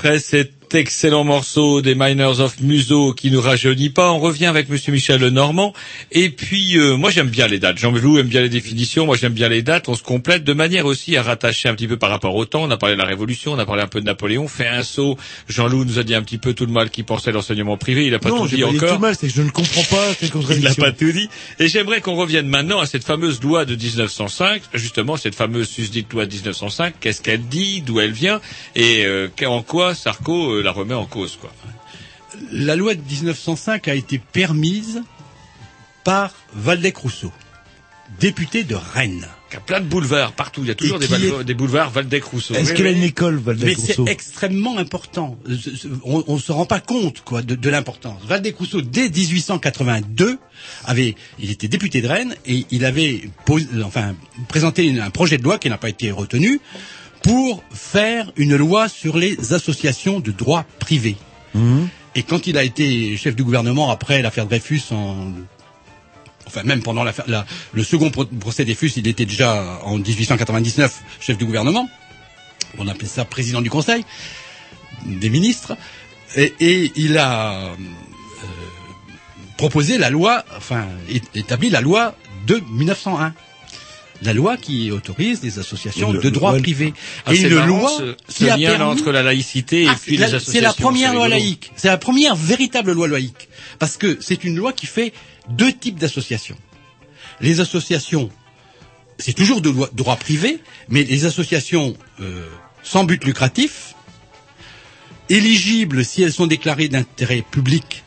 Après cet excellent morceau des Miners of Museau qui nous rajeunit pas, on revient avec Monsieur Michel Lenormand. Et puis, euh, moi j'aime bien les dates. Jean-Loup aime bien les définitions, moi j'aime bien les dates. On se complète de manière aussi à rattacher un petit peu par rapport au temps. On a parlé de la Révolution, on a parlé un peu de Napoléon. Fait un saut. Jean-Loup nous a dit un petit peu tout le mal qu'il pensait à l'enseignement privé. Il a pas non, tout dit pas dit encore. tout mal, c'est que je ne comprends pas cette Il n'a pas tout dit. Et j'aimerais qu'on revienne maintenant à cette fameuse loi de 1905, justement cette fameuse susdite loi de 1905. Qu'est-ce qu'elle dit, d'où elle vient, et euh, en quoi Sarko euh, la remet en cause, quoi. La loi de 1905 a été permise par Valdec-Rousseau, député de Rennes. Il y a plein de boulevards partout. Il y a toujours des, est- boulevards Valdec-Rousseau. Est-ce Oui, qu'il a oui. une école, Mais Valdec-Rousseau c'est extrêmement important. On, on se rend pas compte quoi de, de l'importance. Valdec-Rousseau dès 1882 avait, il était député de Rennes et il avait posé- enfin présenté un projet de loi qui n'a pas été retenu pour faire une loi sur les associations de droit privé. Et quand il a été chef du gouvernement après l'affaire Dreyfus, en, enfin même pendant l'affaire- la- le second pro- procès Dreyfus, il était déjà en 1899 chef du gouvernement. On appelait ça président du Conseil des ministres. Et, et il a euh, proposé la loi, enfin établi la loi de 1901. La loi qui autorise les associations Le- de droit privé. Ah, et une marrant, loi ce- ce qui a lien permis- entre la laïcité et Ah, puis la- les associations. C'est la première loi laïque. C'est la première véritable loi laïque. Parce que c'est une loi qui fait deux types d'associations. Les associations, c'est toujours de loi- droit privé, mais les associations euh, sans but lucratif, éligibles si elles sont déclarées d'intérêt public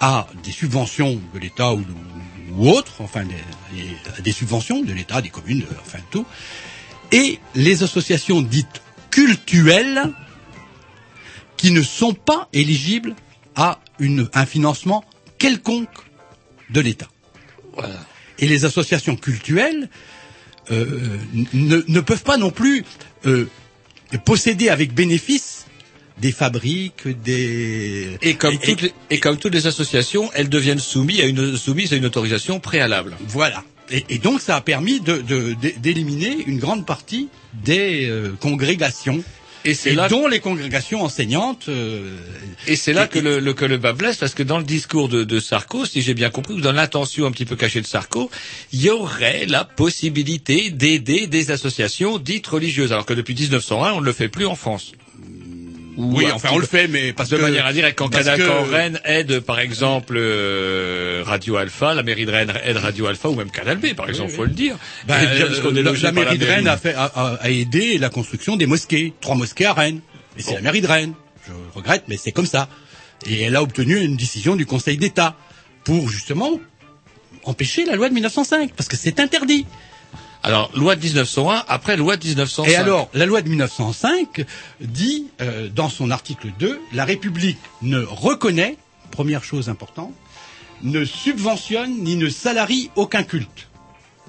à des subventions de l'État ou, ou autres, enfin des, des- subventions de l'État, des communes, de- enfin tout, et les associations dites cultuelles qui ne sont pas éligibles à une, un financement quelconque de l'État. Et les associations cultuelles euh, ne, ne peuvent pas non plus euh, posséder avec bénéfice des fabriques, des... Et comme, toutes les, et comme toutes les associations, elles deviennent soumises à une, soumises à une autorisation préalable. Voilà. Et, et donc ça a permis de- de- de- d'éliminer une grande partie des euh, congrégations. Et c'est là dont les congrégations enseignantes. euh, Et c'est là que le, le- que le bas blesse, parce que dans le discours de, de Sarko, si j'ai bien compris, ou dans l'intention un petit peu cachée de Sarko, il y aurait la possibilité d'aider des associations dites religieuses, alors que depuis 1901, on ne le fait plus en France. Ou Oui, enfin on le fait, mais parce de que manière indirecte, quand, Canada, que- Rennes aide, par exemple, euh, Radio Alpha, la mairie de Rennes aide Radio Alpha, ou même Canal B, par exemple, faut le dire. Ben, Et bien, parce qu'on est la, mairie de Rennes a, fait, a, a- a aidé la construction des mosquées, trois mosquées à Rennes. Et c'est la mairie de Rennes. Je regrette, mais c'est comme ça. Et elle a obtenu une décision du Conseil d'État pour justement empêcher la loi de 1905, parce que c'est interdit. Alors, loi de 1901, après loi de 1905. Et alors, la loi de 1905 dit, euh, dans son article 2, la République ne reconnaît, première chose importante, ne subventionne ni ne salarie aucun culte.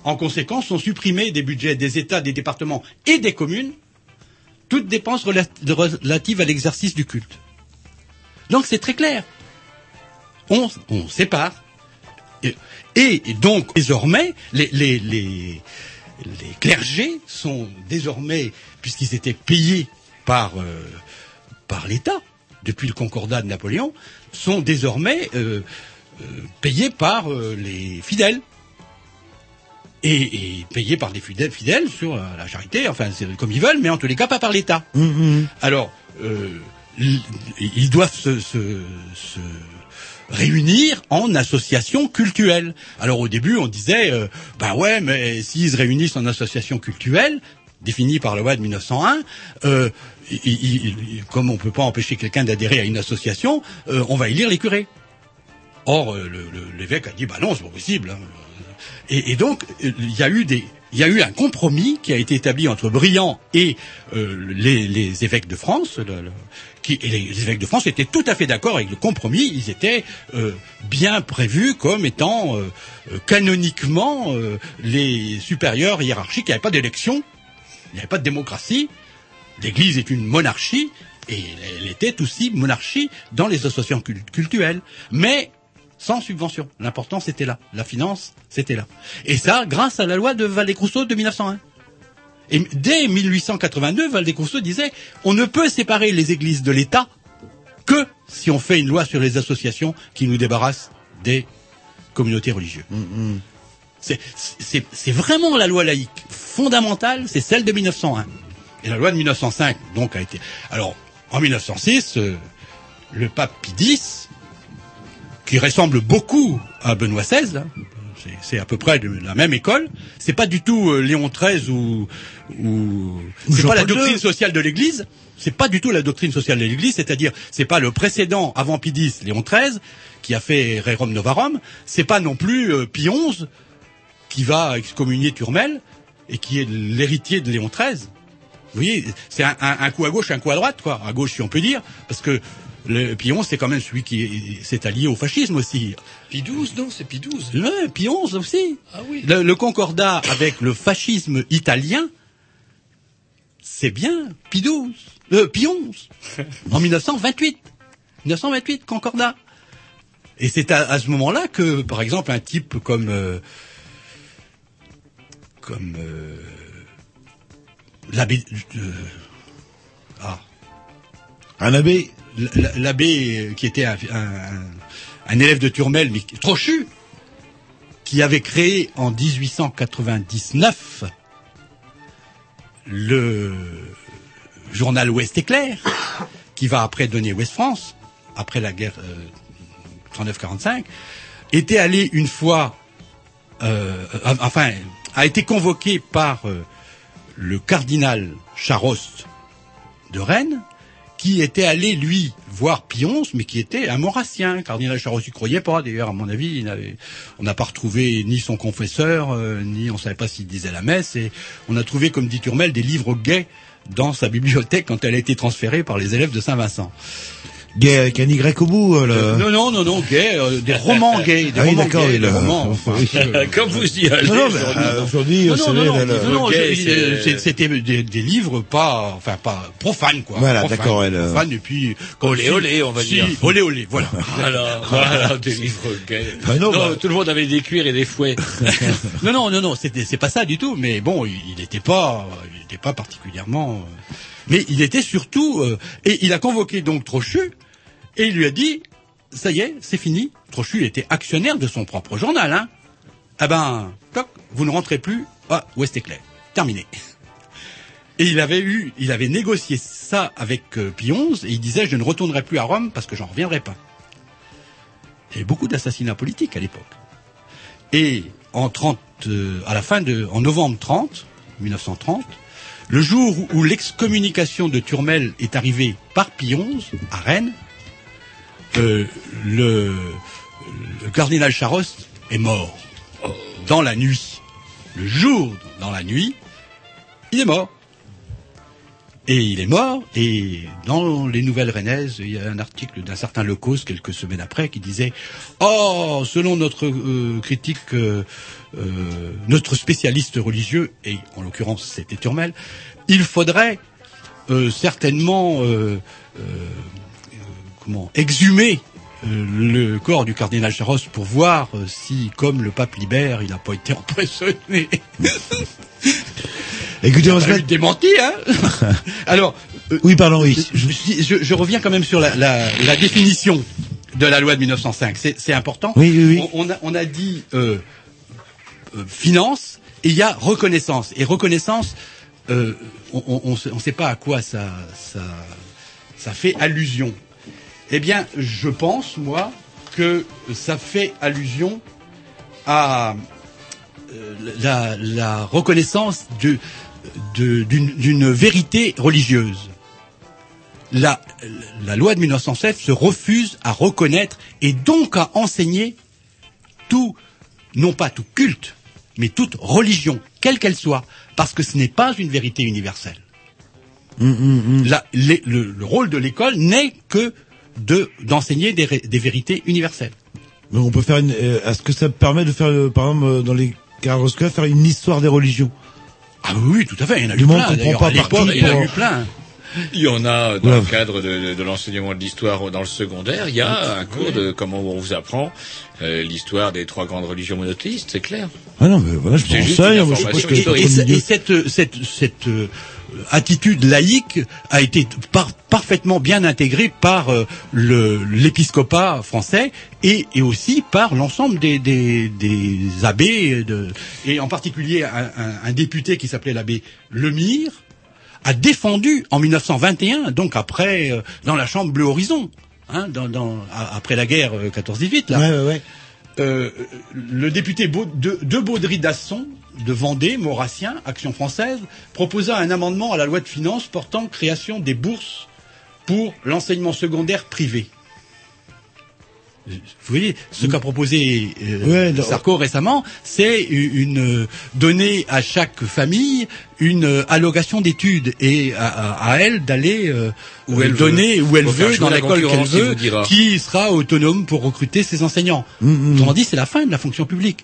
En conséquence, sont supprimés des budgets des États, des départements et des communes toutes dépenses relat- relatives à l'exercice du culte. Donc c'est très clair. On, on sépare. Et, et donc, désormais, les, les, les, les clergés sont désormais, puisqu'ils étaient payés par, euh, par l'État, depuis le concordat de Napoléon, sont désormais euh, euh, payés par les fidèles. Et, et payés par les fidèles, fidèles sur la, charité, enfin c'est comme ils veulent, mais en tous les cas pas par l'État. Alors, euh, l- ils doivent se, se, se réunir en association cultuelle. Alors au début, on disait, euh, ben ouais, mais s'ils se réunissent en association cultuelle, définie par la loi de 1901, euh, comme on peut pas empêcher quelqu'un d'adhérer à une association, euh, on va élire les curés. Or, euh, l'évêque a dit, bah non, c'est pas possible. hein. Et, donc, il y a eu des, il y a eu un compromis qui a été établi entre Briand et euh, les, évêques de France. Qui, et les, évêques de France étaient tout à fait d'accord avec le compromis. Ils étaient euh, bien prévus comme étant euh, euh, canoniquement euh, les supérieurs hiérarchiques. Il n'y avait pas d'élection, il n'y avait pas de démocratie. L'Église est une monarchie et elle était aussi monarchie dans les associations cul- cultuelles, mais sans subvention. L'important c'était là, la finance c'était là. Et ça, grâce à la loi de Valdez-Crousseau de 1901. Et dès 1882, Valdez-Crousseau disait on ne peut séparer les églises de l'État que si on fait une loi sur les associations qui nous débarrassent des communautés religieuses. C'est- C'est c'est vraiment la loi laïque fondamentale, c'est celle de 1901. Et la loi de 1905, donc, a été... Alors, en 1906, euh, le pape Pie X, qui ressemble beaucoup à Benoît XVI, c'est- à peu près de la même école, c'est pas du tout euh, Léon XIII ou... ou c'est pas la doctrine sociale de l'Église, c'est pas du tout la doctrine sociale de l'Église, c'est-à-dire, c'est pas le précédent avant Pie X, Léon XIII, qui a fait Rerum Novarum, c'est pas non plus euh, Pie XI, qui va excommunier Turmel, et qui est l'héritier de Léon XIII. Vous voyez, c'est un, un- un coup à gauche, un coup à droite, quoi. À gauche, si on peut dire, parce que le Pie XI, c'est quand même celui qui est- s'est allié au fascisme aussi. Pie XII, non, c'est Pie XII. Ouais, Pie XI aussi. Ah oui. Le, le concordat avec le fascisme italien, c'est bien Pie XII, euh, Pie XI, en 1928. 1928, Concordat. Et c'est à, à ce moment-là que, par exemple, un type comme euh, comme euh, l'abbé euh, ah un abbé l'abbé qui était un, élève de Turmel mais Trochu qui avait créé en 1899 le journal Ouest Éclair qui va après donner Ouest France après la guerre euh, 39-45 était allé une fois euh, euh, enfin a été convoqué par euh, le cardinal Charost de Rennes, qui était allé, lui, voir Pionce, mais qui était un maurassien. Cardinal il croyait pas, d'ailleurs, à mon avis, on n'a pas retrouvé ni son confesseur, euh, ni on savait pas s'il disait la messe, et on a trouvé, comme dit Turmel, des livres gays dans sa bibliothèque quand elle a été transférée par les élèves de Saint-Vincent. Gay avec un Y au bout, euh, le... Non, non, non, non, gay, euh, des romans gays, des Ah oui, romans d'accord, gays, oui, le- romans. euh, Comme vous allez. Non, non, mais, aujourd'hui. euh, vous non, savez, c'est- c'était des, des livres pas, enfin pas profanes quoi. Voilà, d'accord, ouais, le- profanes, et puis Olé, olé, on va si, dire. Olé olé, voilà. Voilà, voilà, des livres gays. Ah non, non, bah- tout le monde avait des cuirs et des fouets. non non non non, c'était c'est pas ça du tout. Mais bon, il il était pas, il était pas particulièrement. euh, mais il était surtout, euh, et il a convoqué donc Trochu et il lui a dit, ça y est, c'est fini. Trochu était actionnaire de son propre journal, hein. Ah ben, toc, vous ne rentrez plus à Ouest Éclair. Terminé. Et il avait eu, il avait négocié ça avec euh, XI et il disait je ne retournerai plus à Rome parce que j'en reviendrai pas. Il y avait beaucoup d'assassinats politiques à l'époque. Et en 30, euh, à la fin de, en novembre 30, 1930, le jour où, l'excommunication de Turmel est arrivée par XI à Rennes, euh, le, le cardinal Charost est mort dans la nuit. Le jour dans la nuit, il est mort. Et il est mort, et dans les nouvelles rennaises, il y a un article d'un certain Lecos quelques semaines après qui disait Oh, selon notre euh, critique, euh, euh, notre spécialiste religieux, et en l'occurrence c'était Turmel, il faudrait certainement comment exhumer euh, le corps du cardinal Charos pour voir euh, si, comme le pape libère, il n'a pas été empoisonné. Écoutez, on va se démenti, hein Alors, euh, Oui, pardon, oui. je, je- je reviens quand même sur la, la- la définition de la loi de 1905. C'est c'est important. Oui, oui, oui. On, on a, on a dit euh, euh, finance et il y a reconnaissance. Et reconnaissance, euh, on ne sait pas à quoi ça, ça, ça fait allusion. Eh bien, je pense, moi, que ça fait allusion à euh, la, la reconnaissance de- de- d'une d'une vérité religieuse. La, la loi de 1907 se refuse à reconnaître et donc à enseigner tout, non pas tout culte, mais toute religion, quelle qu'elle soit, parce que ce n'est pas une vérité universelle. La- les- le, le rôle de l'école n'est que de d'enseigner des, des vérités universelles. Mais on peut faire une, euh, est-ce que ça permet de faire, euh, par exemple, euh, dans les scolaires, faire une histoire des religions? Ah oui, tout à fait, il y en a Du eu monde plein, comprend pas à par l'époque, qui il y en a eu plein. Il y en a dans Ouais. le cadre de, de- de l'enseignement de l'histoire dans le secondaire. Il y a un cours de comment on vous apprend euh, l'histoire des trois grandes religions monothéistes, c'est clair. Ah non, mais voilà, je que- historique. Et, milieu- et cette, cette, cette euh, attitude laïque a été par- parfaitement bien intégrée par euh, l'épiscopat français et, et aussi par l'ensemble des, des, des abbés, de, et en particulier un, un- un député qui s'appelait l'abbé Lemire, a défendu en 1921, donc après, euh, dans la chambre Bleu Horizon, hein, dans, dans, après la guerre euh, 14-18, là, Ouais, ouais, ouais. Euh, le député de, de Baudry-Dasson, de Vendée, maurassien, Action française, proposa un amendement à la loi de finances portant création des bourses pour l'enseignement secondaire privé. Vous voyez, ce qu'a proposé euh, Ouais. Sarko récemment, c'est une euh, donner à chaque famille une euh, allocation d'études et à, à- à elle d'aller euh, Où elle donner veut. où elle veut dans la l'école qu'elle veut, qui sera autonome pour recruter ses enseignants. Mm, mm. Autrement dit, c'est la fin de la fonction publique.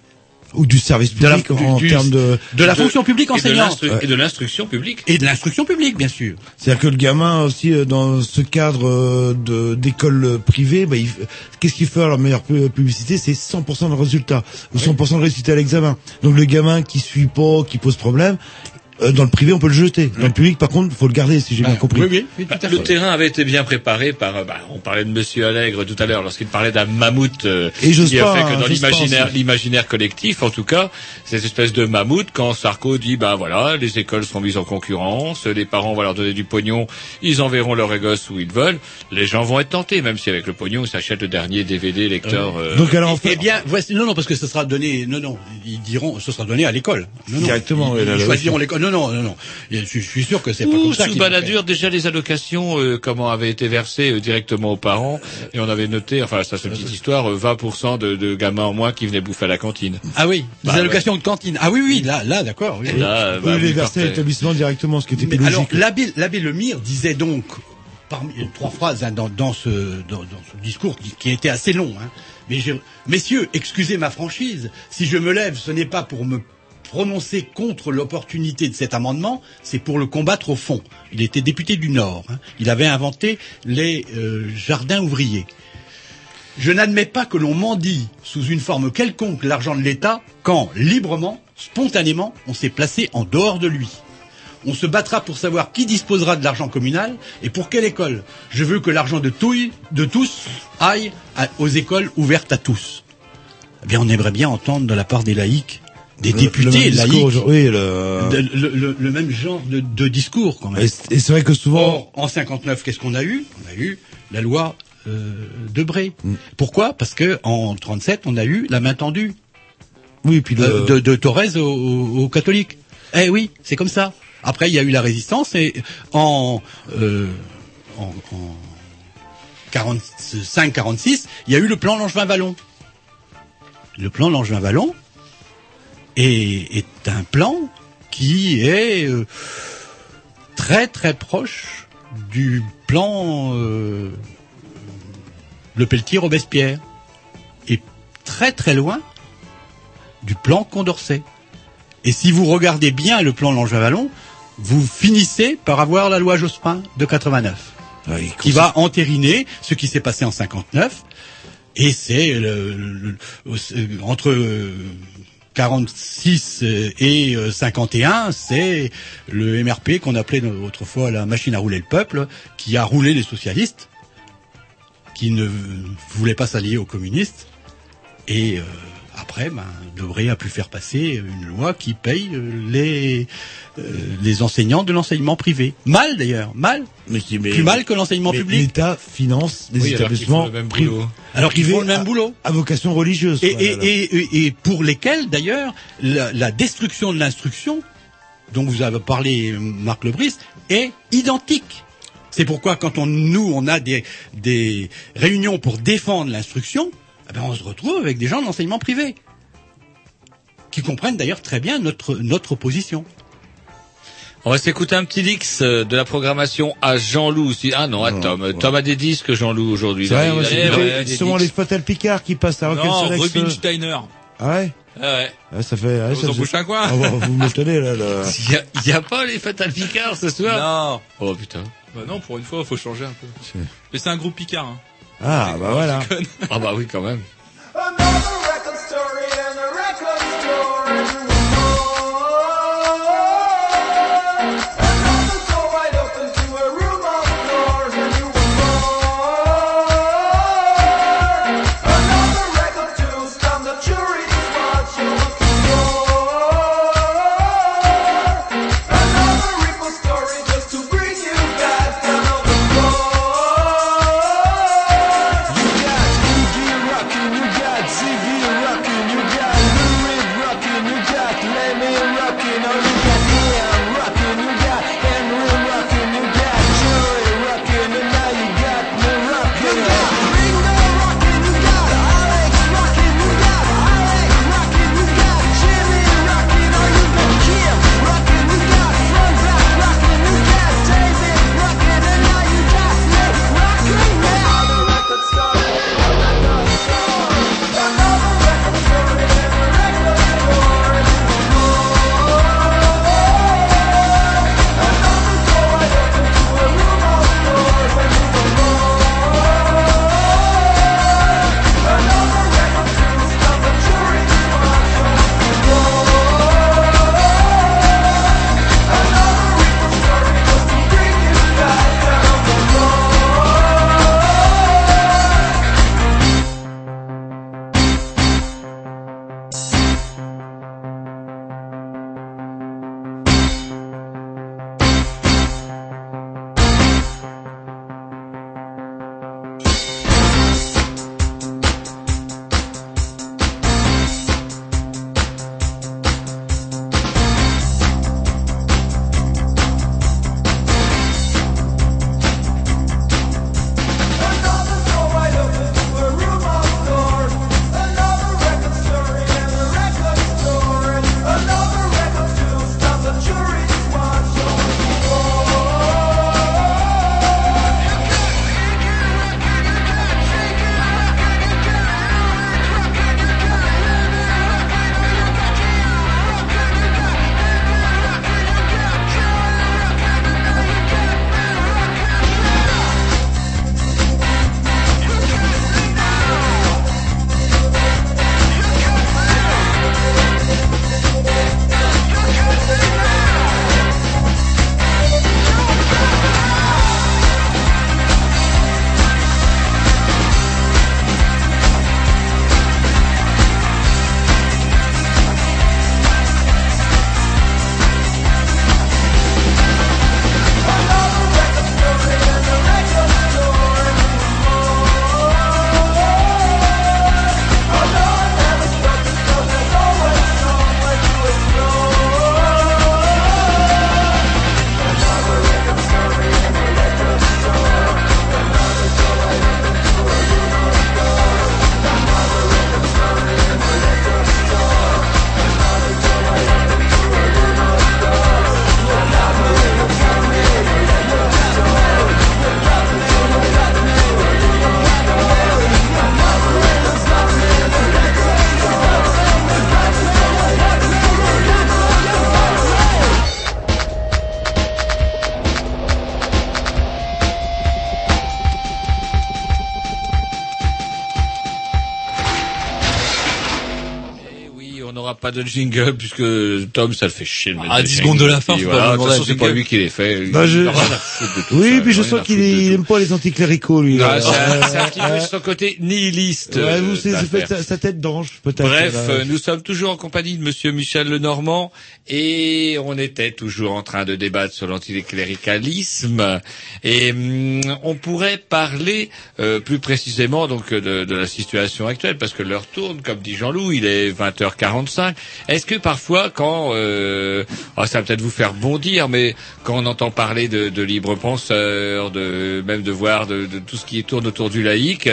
Ou du service De la- public en du- termes de... de la fonction publique enseignante. Et de l'instruction publique. Et de l'instruction publique, bien sûr. C'est-à-dire que le gamin aussi euh, dans ce cadre euh, de d'école privée, bah, il- qu'est-ce qu'il fait à la meilleure pu- publicité? C'est 100% de résultat ou 100% de résultat à l'examen. Donc le gamin qui suit pas, qui pose problème, euh, dans le privé on peut le jeter. Dans le public par contre, faut le garder si j'ai bien compris. Bah, le terrain avait été bien préparé par. euh, Bah, on parlait de Monsieur Allègre tout à l'heure lorsqu'il parlait d'un mammouth euh, Et qui a fait que dans l'imaginaire, l'imaginaire collectif, en tout cas, cette espèce de mammouth, quand Sarko dit, bah voilà, les écoles seront mises en concurrence, les parents vont leur donner du pognon, ils enverront leurs gosses où ils veulent, les gens vont être tentés, même si avec le pognon ils s'achètent le dernier DVD lecteur. euh, Eh bien, voici, non, non, parce que ce sera donné, non, non, ils diront, ce sera donné à l'école. Non, non, Directement, Ils, oui, choisiront oui. l'école. Non, non, non, non. Je, je suis sûr que c'est pas comme ça. sous baladure, déjà les allocations, euh, comment avaient été versées euh, directement aux parents, et on avait noté, enfin ça c'est une petite histoire, euh, 20% de, de gamins en moins qui venaient bouffer à la cantine. Ah oui, les Bah, allocations de cantine. Ah oui, oui, là, là, d'accord. Oui, Et oui. là, Vous bah, les vous verser à l'établissement directement, ce qui était plus alors, l'abbé, l'abbé Lemire disait donc, parmi euh, trois phrases hein, dans, dans ce, dans, dans ce discours qui, qui était assez long, hein, mais j'ai- messieurs, excusez ma franchise, si je me lève, ce n'est pas pour me prononcer contre l'opportunité de cet amendement, c'est pour le combattre au fond. Il était député du Nord. hein. Il avait inventé les euh, jardins ouvriers. Je n'admets pas que l'on mendie sous une forme quelconque l'argent de l'État quand, librement, spontanément, on s'est placé en dehors de lui. On se battra pour savoir qui disposera de l'argent communal et pour quelle école. Je veux que l'argent de, tous aille aux écoles ouvertes à tous. Eh bien, on aimerait bien entendre de la part des laïcs, des Le- députés le discours laïcs, le- de- le, le- le même genre de, de discours quand même. Et c'est et c'est vrai que souvent, Or, en 59, qu'est-ce qu'on a eu? On a eu la loi euh, de Bré. Mm. Pourquoi? Parce que en 37, on a eu la main tendue oui, puis euh, de, de Thorez aux, aux- aux catholiques. Eh oui, c'est comme ça. Après, il y a eu la résistance et en, euh, en, 45-46, il y a eu le plan Langevin-Vallon. Le plan Langevin-Vallon est, est un plan qui est euh, très très proche du plan euh, Le Pelletier-Robespierre et très très loin du plan Condorcet. Et si vous regardez bien le plan Langevin-Vallon, vous finissez par avoir la loi Jospin de 89, qui va entériner ce qui s'est passé en 59. Et c'est le- le- le- entre euh, 46 et euh, 51, c'est le MRP qu'on appelait autrefois la machine à rouler le peuple, qui a roulé les socialistes, qui ne voulaient pas s'allier aux communistes. Et euh, après, ben, Debré a pu faire passer une loi qui paye euh, les euh, les enseignants de l'enseignement privé. Mal d'ailleurs, mal. Mais mais- Plus mal que l'enseignement mais public. L'État finance des Oui, alors établissements font le même privés. boulot. Alors qu'ils font le même boulot. À vocation religieuse. Et, et, et- et pour lesquels, d'ailleurs, la, la destruction de l'instruction, dont vous avez parlé, Marc Lebris, est identique. C'est pourquoi quand on, nous, on a des, des réunions pour défendre l'instruction, eh ben, on se retrouve avec des gens de l'enseignement privé, qui comprennent d'ailleurs très bien notre, notre position. On va s'écouter un petit Lix euh, de la programmation à Jean-Loup aussi. Ah non, à Tom. Tom a des disques, Jean-Loup, aujourd'hui. C'est vrai, Il il il il justement les. Fatal Picard qui passent à Non, Solex, euh. Rubinsteiner. Ah ouais Ah ouais. Ouais, ça fait. Ouais, Vous ça, en bouchez un coin. Ah, vous m'étonnez là. là. Il y a, il y a pas les Fatal Picard ce soir? Non. Oh putain. Bah non, pour une fois, faut changer un peu. Mais c'est un groupe Picard. Hein. Ah bah voilà. Je déconne. Ah bah oui quand même. Pas de jingle puisque Tom, ça le fait chier. de mettre Ah, des 10 secondes de la fin, Puis faut voilà, pas de demander toute façon, un c'est pas lui qui les fait. Bah, je- à Oui, ça, puis je sens à qu'il aime pas les anticléricaux, lui. Ah, c'est- un petit peu son côté nihiliste. Ouais, vous, euh, c'est c'est d'affaires. fait sa, sa tête d'ange, peut-être. Bref, là. euh, nous sommes toujours en compagnie de Monsieur Michel Lenormand et on était toujours en train de débattre sur l'anticléricalisme et hum, on pourrait parler euh, plus précisément donc de, de la situation actuelle parce que l'heure tourne, comme dit Jean-Loup, il est 20h45. Est-ce que parfois, quand euh, ah, ça va peut-être vous faire bondir, mais quand on entend parler de, de libres penseurs, de même de voir de, tout ce qui tourne autour du laïc,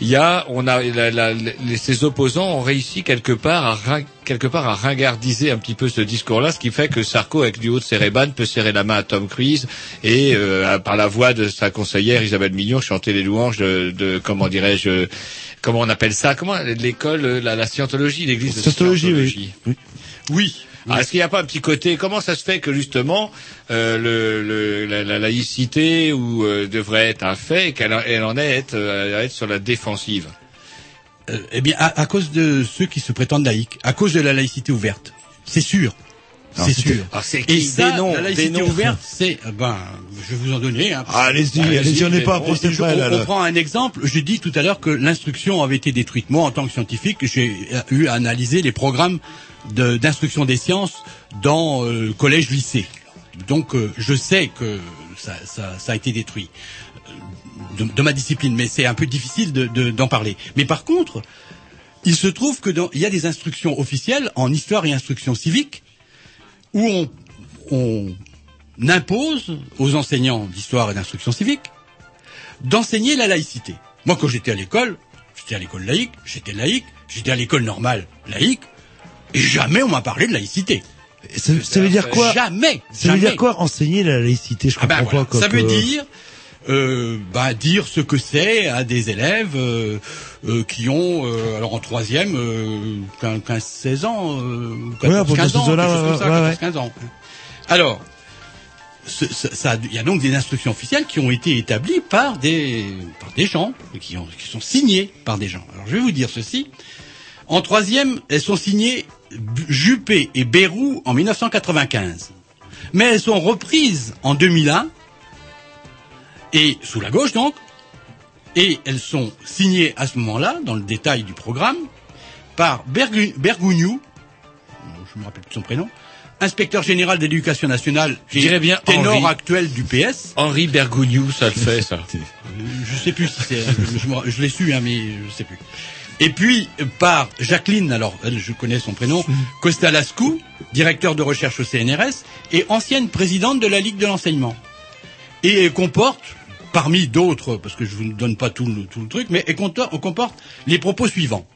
il y a, on a la- la- les- ces opposants ont réussi quelque part à quelque part à ringardiser un petit peu ce discours-là, ce qui fait que Sarko, avec du haut de ses rébans, peut serrer la main à Tom Cruise et euh, par la voix de sa conseillère Isabelle Mignon chanter les louanges de, de comment dirais-je, comment on appelle ça, comment l'école, la, la scientologie, l'église de Scientologie, oui. scientologie. Oui. Oui. Ah, Est-ce qu'il n'y a pas un petit côté Comment ça se fait que justement euh, le, le- la, la laïcité ou euh, devrait être un fait et qu'elle en- est être, euh, être sur la défensive? Euh, eh bien, à, à cause de ceux qui se prétendent laïcs, à cause de la laïcité ouverte. C'est sûr. C'est sûr. C'est Et ça, noms, la laïcité noms. ouverte, c'est, euh, ben, je vais vous en donner. Hein, Ah, allez-y, Allez-y, allez-y, on n'est pas Je- près, là, on, on là. prend un exemple. J'ai dit tout à l'heure que l'instruction avait été détruite. Moi, en tant que scientifique, j'ai eu à analyser les programmes de- d'instruction des sciences dans euh, le collège-lycée. Donc, euh, je sais que ça, ça- ça a été détruit euh, de, de ma discipline, mais c'est un peu difficile de- de- d'en parler. Mais par contre, il se trouve que dans- il y a des instructions officielles en histoire et instruction civique où on, on impose aux enseignants d'histoire et d'instruction civique d'enseigner la laïcité. Moi, quand j'étais à l'école, j'étais à l'école laïque, j'étais laïque, j'étais à l'école normale laïque, et jamais on m'a parlé de laïcité. Ça, ça veut dire quoi? Jamais. Ça veut dire quoi enseigner la laïcité? Je Ah ben comprends voilà. pas. quoi, Ça veut dire euh, bah, dire ce que c'est à des élèves euh, euh, qui ont euh, alors en troisième euh, 15, 15, 16 ans, euh, 14, Ouais, à peu près 15 ans, ces eaux-là, quelque chose comme ça, ouais, 14, 15 ans. Alors, ça, il y a donc des instructions officielles qui ont été établies par des par des gens qui, ont, qui sont signées par des gens. Alors je vais vous dire ceci. En troisième, elles sont signées Juppé et Bérou en 1995. Mais elles sont reprises en 2001, et sous la gauche donc, et elles sont signées à ce moment-là, dans le détail du programme, par Bergu- Bergougnou, je me rappelle plus son prénom, inspecteur général d'éducation nationale, Je dirais bien ténor Henri. actuel du PS. Henri Bergougnou, ça le fait, ça. Je sais plus si c'est, je, l'ai su, hein, mais je sais plus. Et puis par Jacqueline, alors elle, je connais son prénom, Costa-Lascou, directeur de recherche au CNRS et ancienne présidente de la Ligue de l'enseignement. Et elle comporte, parmi d'autres, parce que je vous ne donne pas tout le, truc, mais elle comporte, les propos suivants.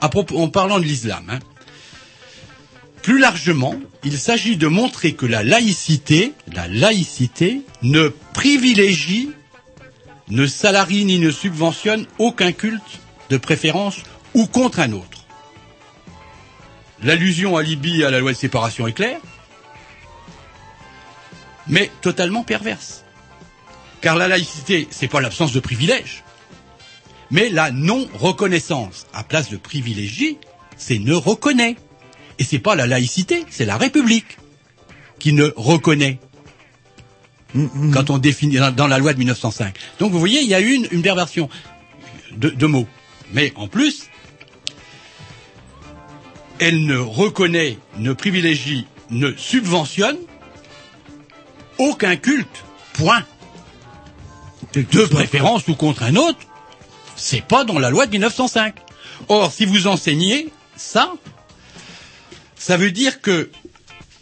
En parlant de l'islam. hein. Plus largement, il s'agit de montrer que la laïcité, la laïcité ne privilégie, ne salarie ni ne subventionne aucun culte de préférence ou contre un autre. L'allusion à Libye à la loi de séparation est claire, mais totalement perverse. Car la laïcité, c'est pas l'absence de privilèges, mais la non-reconnaissance. À place de privilégier, c'est ne reconnaît. Et c'est pas la laïcité, c'est la République qui ne reconnaît. Quand on définit dans, la loi de 1905. Donc vous voyez, il y a une, une perversion de, de mots. Mais en plus, elle ne reconnaît, ne privilégie, ne subventionne aucun culte. Point. De préférence ou contre un autre, c'est pas dans la loi de 1905. Or, si vous enseignez ça, ça veut dire que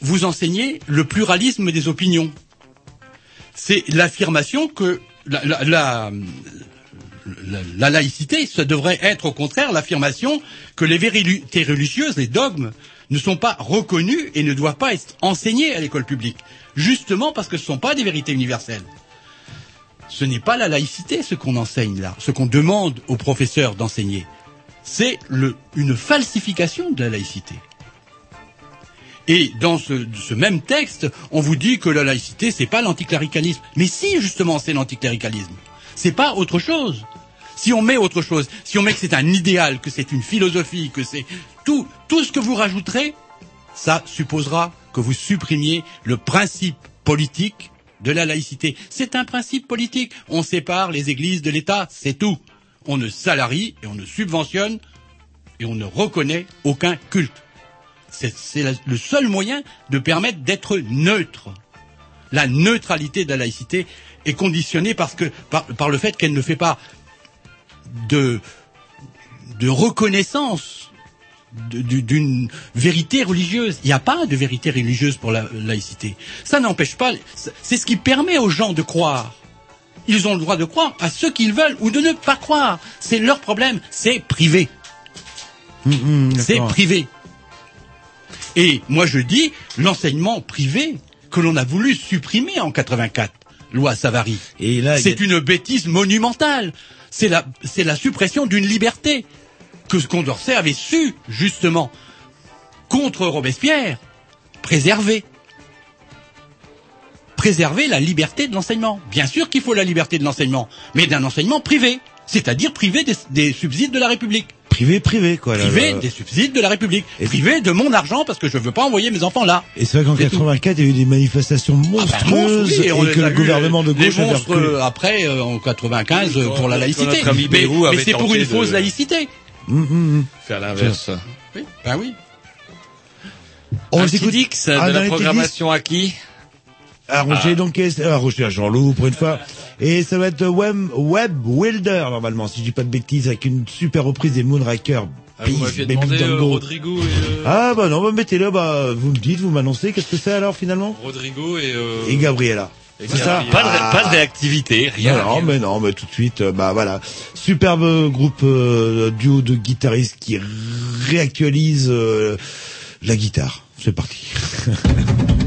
vous enseignez le pluralisme des opinions. C'est l'affirmation que la, la- la- la- la laïcité, ça devrait être au contraire l'affirmation que les vérités religieuses, les dogmes, ne sont pas reconnus et ne doivent pas être enseignés à l'école publique. Justement parce que ce ne sont pas des vérités universelles. Ce n'est pas la laïcité ce qu'on enseigne là, ce qu'on demande aux professeurs d'enseigner. C'est une falsification de la laïcité. Et dans ce, ce même texte, on vous dit que la laïcité, c'est pas l'anticléricalisme. Mais si, justement, c'est l'anticléricalisme. C'est pas autre chose. Si on met autre chose, si on met que c'est un idéal, que c'est une philosophie, que c'est tout, tout ce que vous rajouterez, ça supposera que vous supprimiez le principe politique de la laïcité. C'est un principe politique. On sépare les églises de l'État, c'est tout. On ne salarie et on ne subventionne et on ne reconnaît aucun culte. C'est le seul moyen de permettre d'être neutre. La neutralité de la laïcité est conditionnée parce que, par, le fait qu'elle ne fait pas de, reconnaissance d'une vérité religieuse. Il n'y a pas de vérité religieuse pour la laïcité. Ça n'empêche pas, c'est ce qui permet aux gens de croire. Ils ont le droit de croire à ce qu'ils veulent ou de ne pas croire. C'est leur problème, c'est privé. c'est d'accord. privé. Et moi je dis, l'enseignement privé que l'on a voulu supprimer en 84, loi Savary, c'est a- une bêtise monumentale. C'est la, c'est la suppression d'une liberté que Condorcet avait su, justement, contre Robespierre, préserver. Préserver la liberté de l'enseignement. Bien sûr qu'il faut la liberté de l'enseignement, mais d'un enseignement privé, c'est-à-dire privé des, des subsides de la République. Privé, privé, quoi. là, Privé là. des subsides de la République. Privé de mon argent parce que je veux pas envoyer mes enfants là. Et c'est vrai qu'en C'est tout. 84, il y a eu des manifestations Ah bah, monstrueuses monstre, oui, on et les que le gouvernement de les gauche avait monstres, euh, après euh, en 95 euh, pour la laïcité. mais c'est pour une de- fausse laïcité. Faire l'inverse. Oui, ben oui. On Un écoute- Tidix, Ah, de la programmation à qui? À Roger, donc, et- à Roger, à Jean-Loup, pour une fois. Et ça va être Web, Web Wilder, normalement, si je dis pas de bêtises, avec une super reprise des Moonraker. Ah, vous Beef, m'aviez Baby demandé euh, Dango. Rodrigo et euh, Ah, bah non, bah mettez-le, bah, vous me dites, vous m'annoncez, qu'est-ce que c'est alors, finalement? Rodrigo et euh, Et Gabriella. Ça? Pas de, Ah. pas de réactivité, rien. non, mais non, mais tout de suite, euh, bah voilà. Superbe groupe euh, duo de guitaristes qui réactualise euh, la guitare. C'est parti.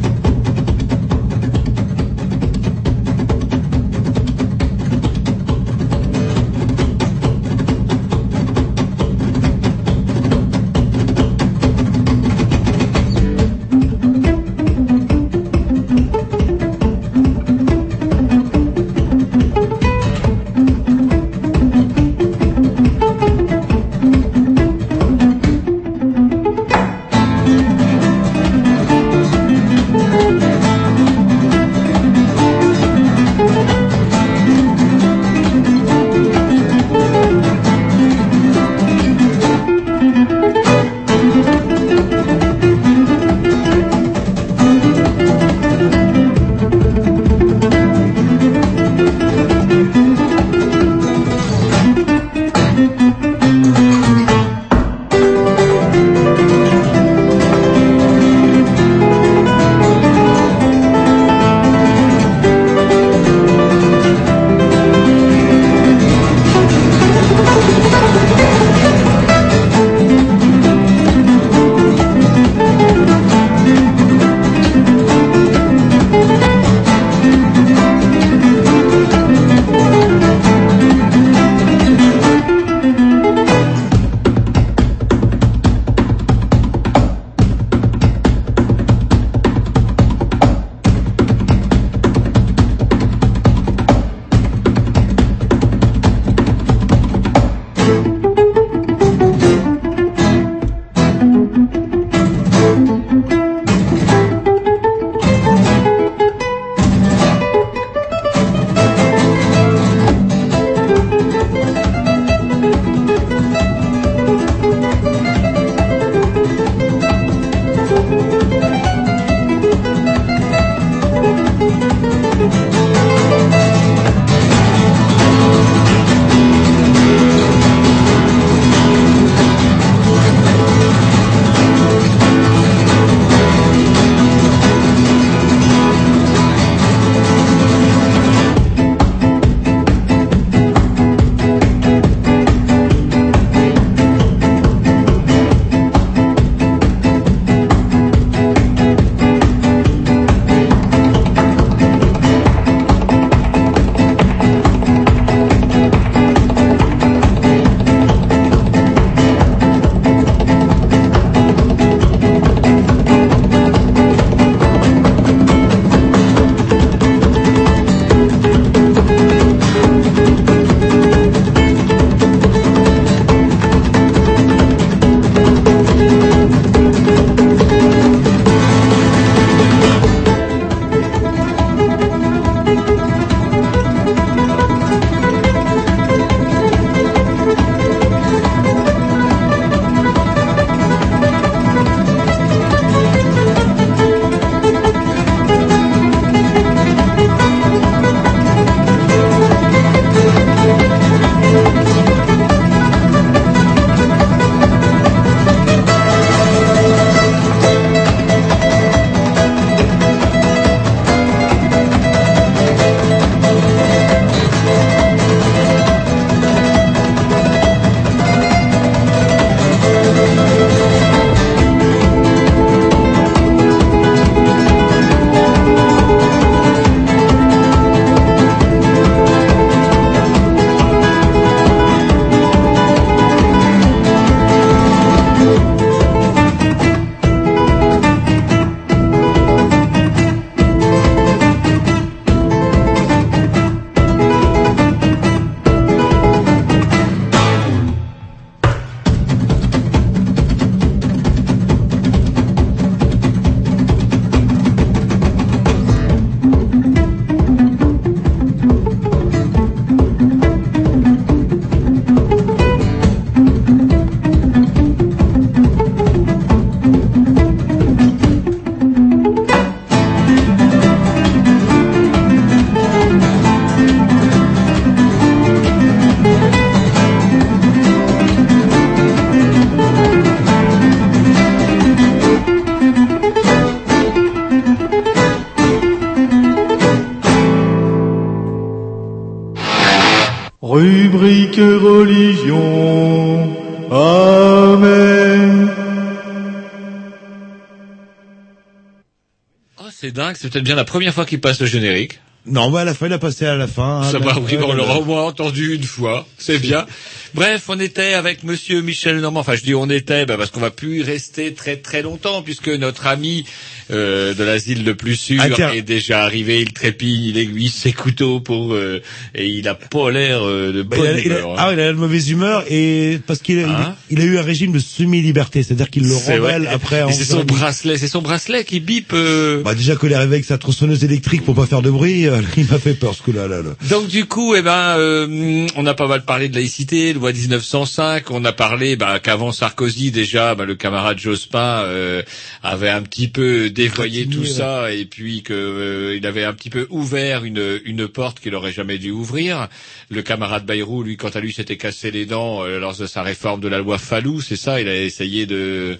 c'est peut-être bien la première fois qu'il passe le générique. Non, bah à la fin, il a passé à la fin. Hein, Ça va, oui, on l'aura au moins entendu une fois. C'est bien. Bref, on était avec Monsieur Michel Normand. Enfin, je dis on était, bah, parce qu'on va plus rester très très longtemps, puisque notre ami euh, de l'asile le plus sûr Inter- est déjà arrivé. Il trépigne, il aiguise ses couteaux pour euh, et il a pas l'air euh, de Bah, bonne il a- il a- humeur, hein. ah, il a la mauvaise humeur et parce qu'il il- Hein il, a eu un régime de semi-liberté, c'est-à-dire qu'il le rebelle après. c'est son bracelet, c'est son bracelet qui bip. euh, Bah déjà qu'il est arrivé avec sa tronçonneuse électrique pour pas faire de bruit, euh, il m'a fait peur ce coup-là. Là, là. Donc du coup, eh ben, euh, on a pas mal parlé de laïcité, loi 1905. On a parlé bah, qu'avant Sarkozy déjà, bah, le camarade Jospin euh, avait un petit peu dévoyé tout ouais. ça et puis que euh, il avait un petit peu ouvert une une porte qu'il aurait jamais dû ouvrir. Le camarade Bayrou, lui, quant à lui, s'était cassé les dents euh, lors de sa réforme de la loi Fallou, c'est ça. Il a essayé de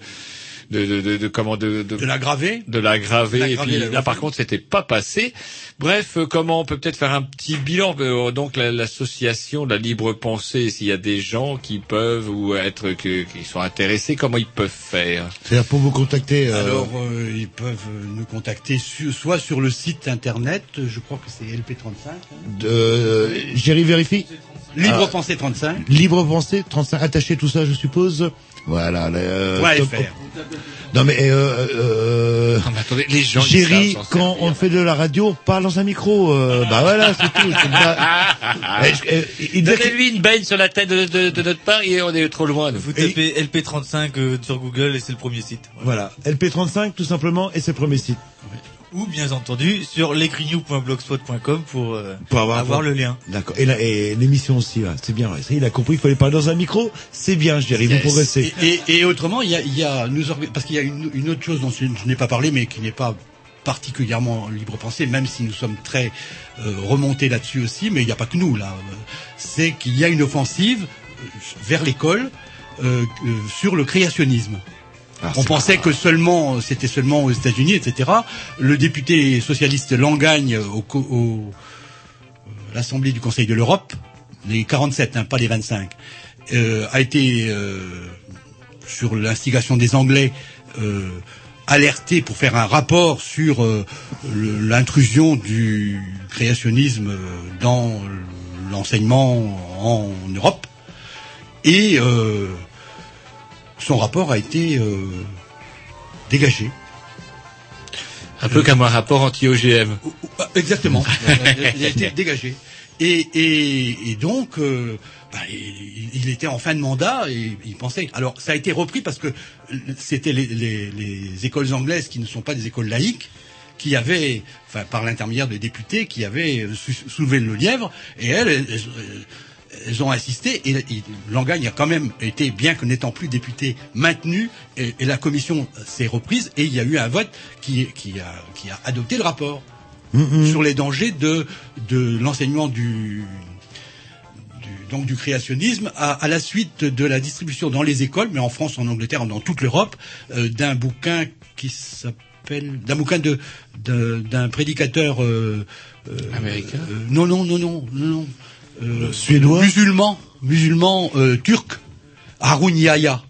de, de, de, de comment de, de, De l'aggraver de l'aggraver. Et puis la là, par contre, c'était pas passé. Bref, euh, comment on peut peut-être faire un petit bilan euh, Donc la- l'association de la libre pensée, s'il y a des gens qui peuvent ou être que, qui sont intéressés, comment ils peuvent faire? C'est-à-dire pour vous contacter. euh, Alors, euh, ils peuvent euh, nous contacter su- soit sur le site internet, je crois que c'est LP35, hein. de, euh, Jerry vérifie. Libre Ah. Pensée 35. Libre pensée, 35 attaché tout ça, je suppose. Voilà. euh, Point top-. Non mais euh, euh, Non, mais attendez, les gens, s'en quand servir. on fait de la radio, on parle dans un micro. euh, bah voilà, c'est tout. c'est pas- Donnez-lui une baigne sur la tête de, de, de notre part et on est trop loin. nous. Vous tapez LP35 euh, sur Google et c'est le premier site. Voilà, LP35 tout simplement et c'est le premier site. Ou bien entendu sur l'écrinew.blogspot.com pour, euh, Pour avoir, avoir le lien. D'accord. Et, la- et l'émission aussi, là, c'est bien. ouais. Il a compris qu'il fallait parler dans un micro. C'est bien, Jerry, vous Yes. progressez. Et, et- et autrement, il y a, y a nous parce qu'il y a une, une autre chose dont je, je n'ai pas parlé, mais qui n'est pas particulièrement libre pensée, même si nous sommes très euh, remontés là-dessus aussi, mais il n'y a pas que nous là. C'est qu'il y a une offensive euh, vers l'école euh, euh, sur le créationnisme. Ah, On pensait que seulement c'était seulement aux États-Unis, etc. Le député socialiste Langagne au, euh, l'Assemblée du Conseil de l'Europe, les 47, hein, pas les 25, euh, a été euh, sur l'instigation des Anglais euh, alerté pour faire un rapport sur l'intrusion du créationnisme dans l'enseignement en Europe. Et euh, son rapport a été euh, dégagé. Un peu comme un rapport anti-OGM. Ah, Exactement. il a été dégagé. Et, et, et donc, euh, bah, il, il était en fin de mandat et il pensait. Alors, ça a été repris parce que c'était les, les, les écoles anglaises qui ne sont pas des écoles laïques qui avaient, enfin, par l'intermédiaire de députés, qui avaient sou- soulevé le lièvre, et elles, elles, elles ont insisté, et, et Langagne a quand même été, bien que n'étant plus député, maintenu, et, et la commission s'est reprise, et il y a eu un vote qui, qui, a, qui a adopté le rapport sur les dangers de, de l'enseignement du, du- donc du créationnisme à, à la suite de la distribution dans les écoles, mais en France, en Angleterre, dans toute l'Europe, euh, d'un bouquin qui s'appelle d'un bouquin de de- d'un prédicateur euh, euh, Américain. euh, non non non non non non euh, Suédois musulman musulman euh, turc Harun Yahya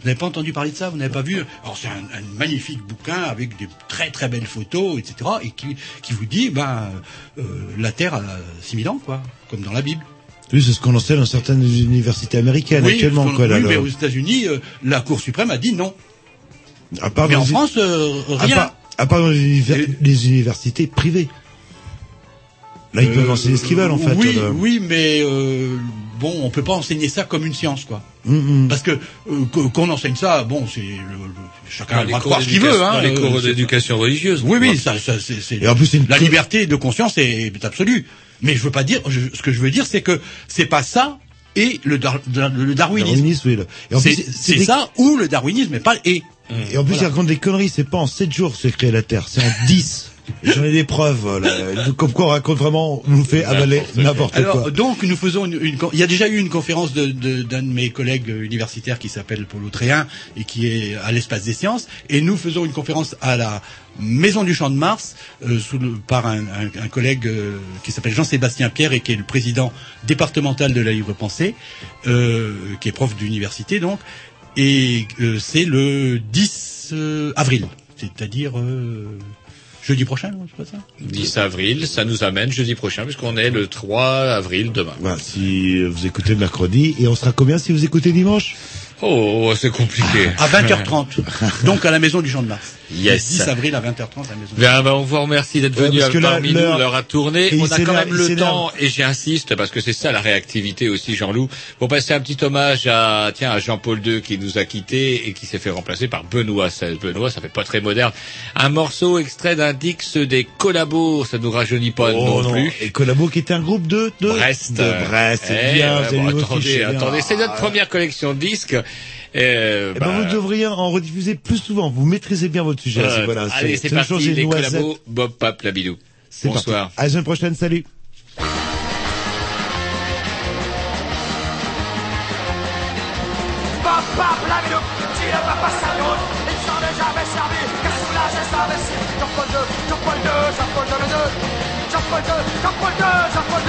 vous n'avez pas entendu parler de ça Vous n'avez pas vu Alors c'est un, un magnifique bouquin avec des très très belles photos, etc. Et qui, qui vous dit, ben, euh, la Terre a 6000 ans, quoi, comme dans la Bible. Oui, c'est ce qu'on enseigne dans certaines universités américaines oui, actuellement. Quoi, là, oui, mais aux États-Unis, euh, la Cour suprême a dit non. à part mais en France, euh, à rien. part, à part dans les, univers- les universités privées. Là, ils peuvent Euh, enseigner ce qu'ils veulent, en fait. Oui, euh, oui, mais euh, bon, on peut pas enseigner ça comme une science, quoi. hum, hum. Parce que euh, qu- qu'on enseigne ça, bon, c'est le- le- chacun a le droit de croire ce qu'il veut. Hein, dans les euh, cours c'est- d'éducation religieuse. Oui, oui, ça, ça, c'est, c'est- Et en plus, c'est une la liberté de conscience est, est absolue. Mais je veux pas dire, je- ce que je veux dire, c'est que c'est pas ça et le, dar- le darwinisme. Darwinisme, oui, C'est, des- ça ou le darwinisme, mais pas et. Et en plus, Voilà. il raconte des conneries. C'est pas en 7 jours que c'est créé la Terre, c'est en 10. J'en ai des preuves, là, de- comme quoi on raconte vraiment, on nous fait avaler n'importe Alors quoi. donc nous faisons une, une il y a déjà eu une conférence de de- d'un de, mes collègues universitaires qui s'appelle Paulo Tréhin et qui est à l'espace des sciences. Et nous faisons une conférence à la Maison du Champ de Mars euh, sous le- par un, un- un collègue euh, qui s'appelle Jean-Sébastien Pierre et qui est le président départemental de la Libre Pensée euh, qui est prof d'université donc. Et euh, c'est le 10 euh, avril. C'est-à-dire euh, jeudi prochain non, c'est pas ça 10 avril, ça nous amène jeudi prochain, puisqu'on est le 3 avril demain. Voilà, si vous écoutez mercredi, et on sera combien si vous écoutez dimanche? Oh, c'est compliqué. à 20h30 donc à la Maison du Champ de Mars Yes. 10 avril à 20h30 à la Maison ben, on vous remercie d'être Ouais, venu là, parmi nous, l'heure- a tourné. On a quand même le temps, et j'insiste, parce que c'est ça la réactivité aussi, Jean-Loup, pour passer un petit hommage à, tiens, à Jean-Paul II qui nous a quittés et qui s'est fait remplacer par Benoît XVI. Benoît, ça fait pas très moderne. Un morceau extrait d'un Dix des collabos, ça nous rajeunit pas Oh non, plus. Et Collabo qui était un groupe de, de Brest. De Brest, c'est Eh, bien, ouais, bon, attendez, attendez, c'est notre première collection de disques. Euh, Eh ben, vous devriez en rediffuser plus souvent. Vous maîtrisez bien votre sujet. euh, voilà, allez, c'est parti, c'est les collabos, Bob Pape, Labidou. C'est Bonsoir. parti. À la semaine prochaine, salut. La. Jean-Paul II, Jean-Paul II, Jean-Paul II. Jean-Paul II, Jean-Paul II,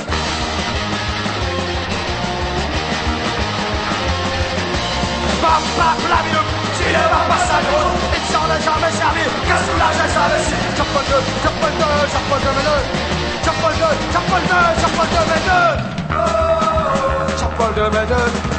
Passe pas la minute, tu ne vas pas sa route Et tu n'en as jamais servi, qu'à soulager sa vessie J'apprends deux, j'apprends deux, j'apprends deux, mais deux J'apprends deux, j'apprends deux, j'apprends deux, mais deux J'apprends deux, mais deux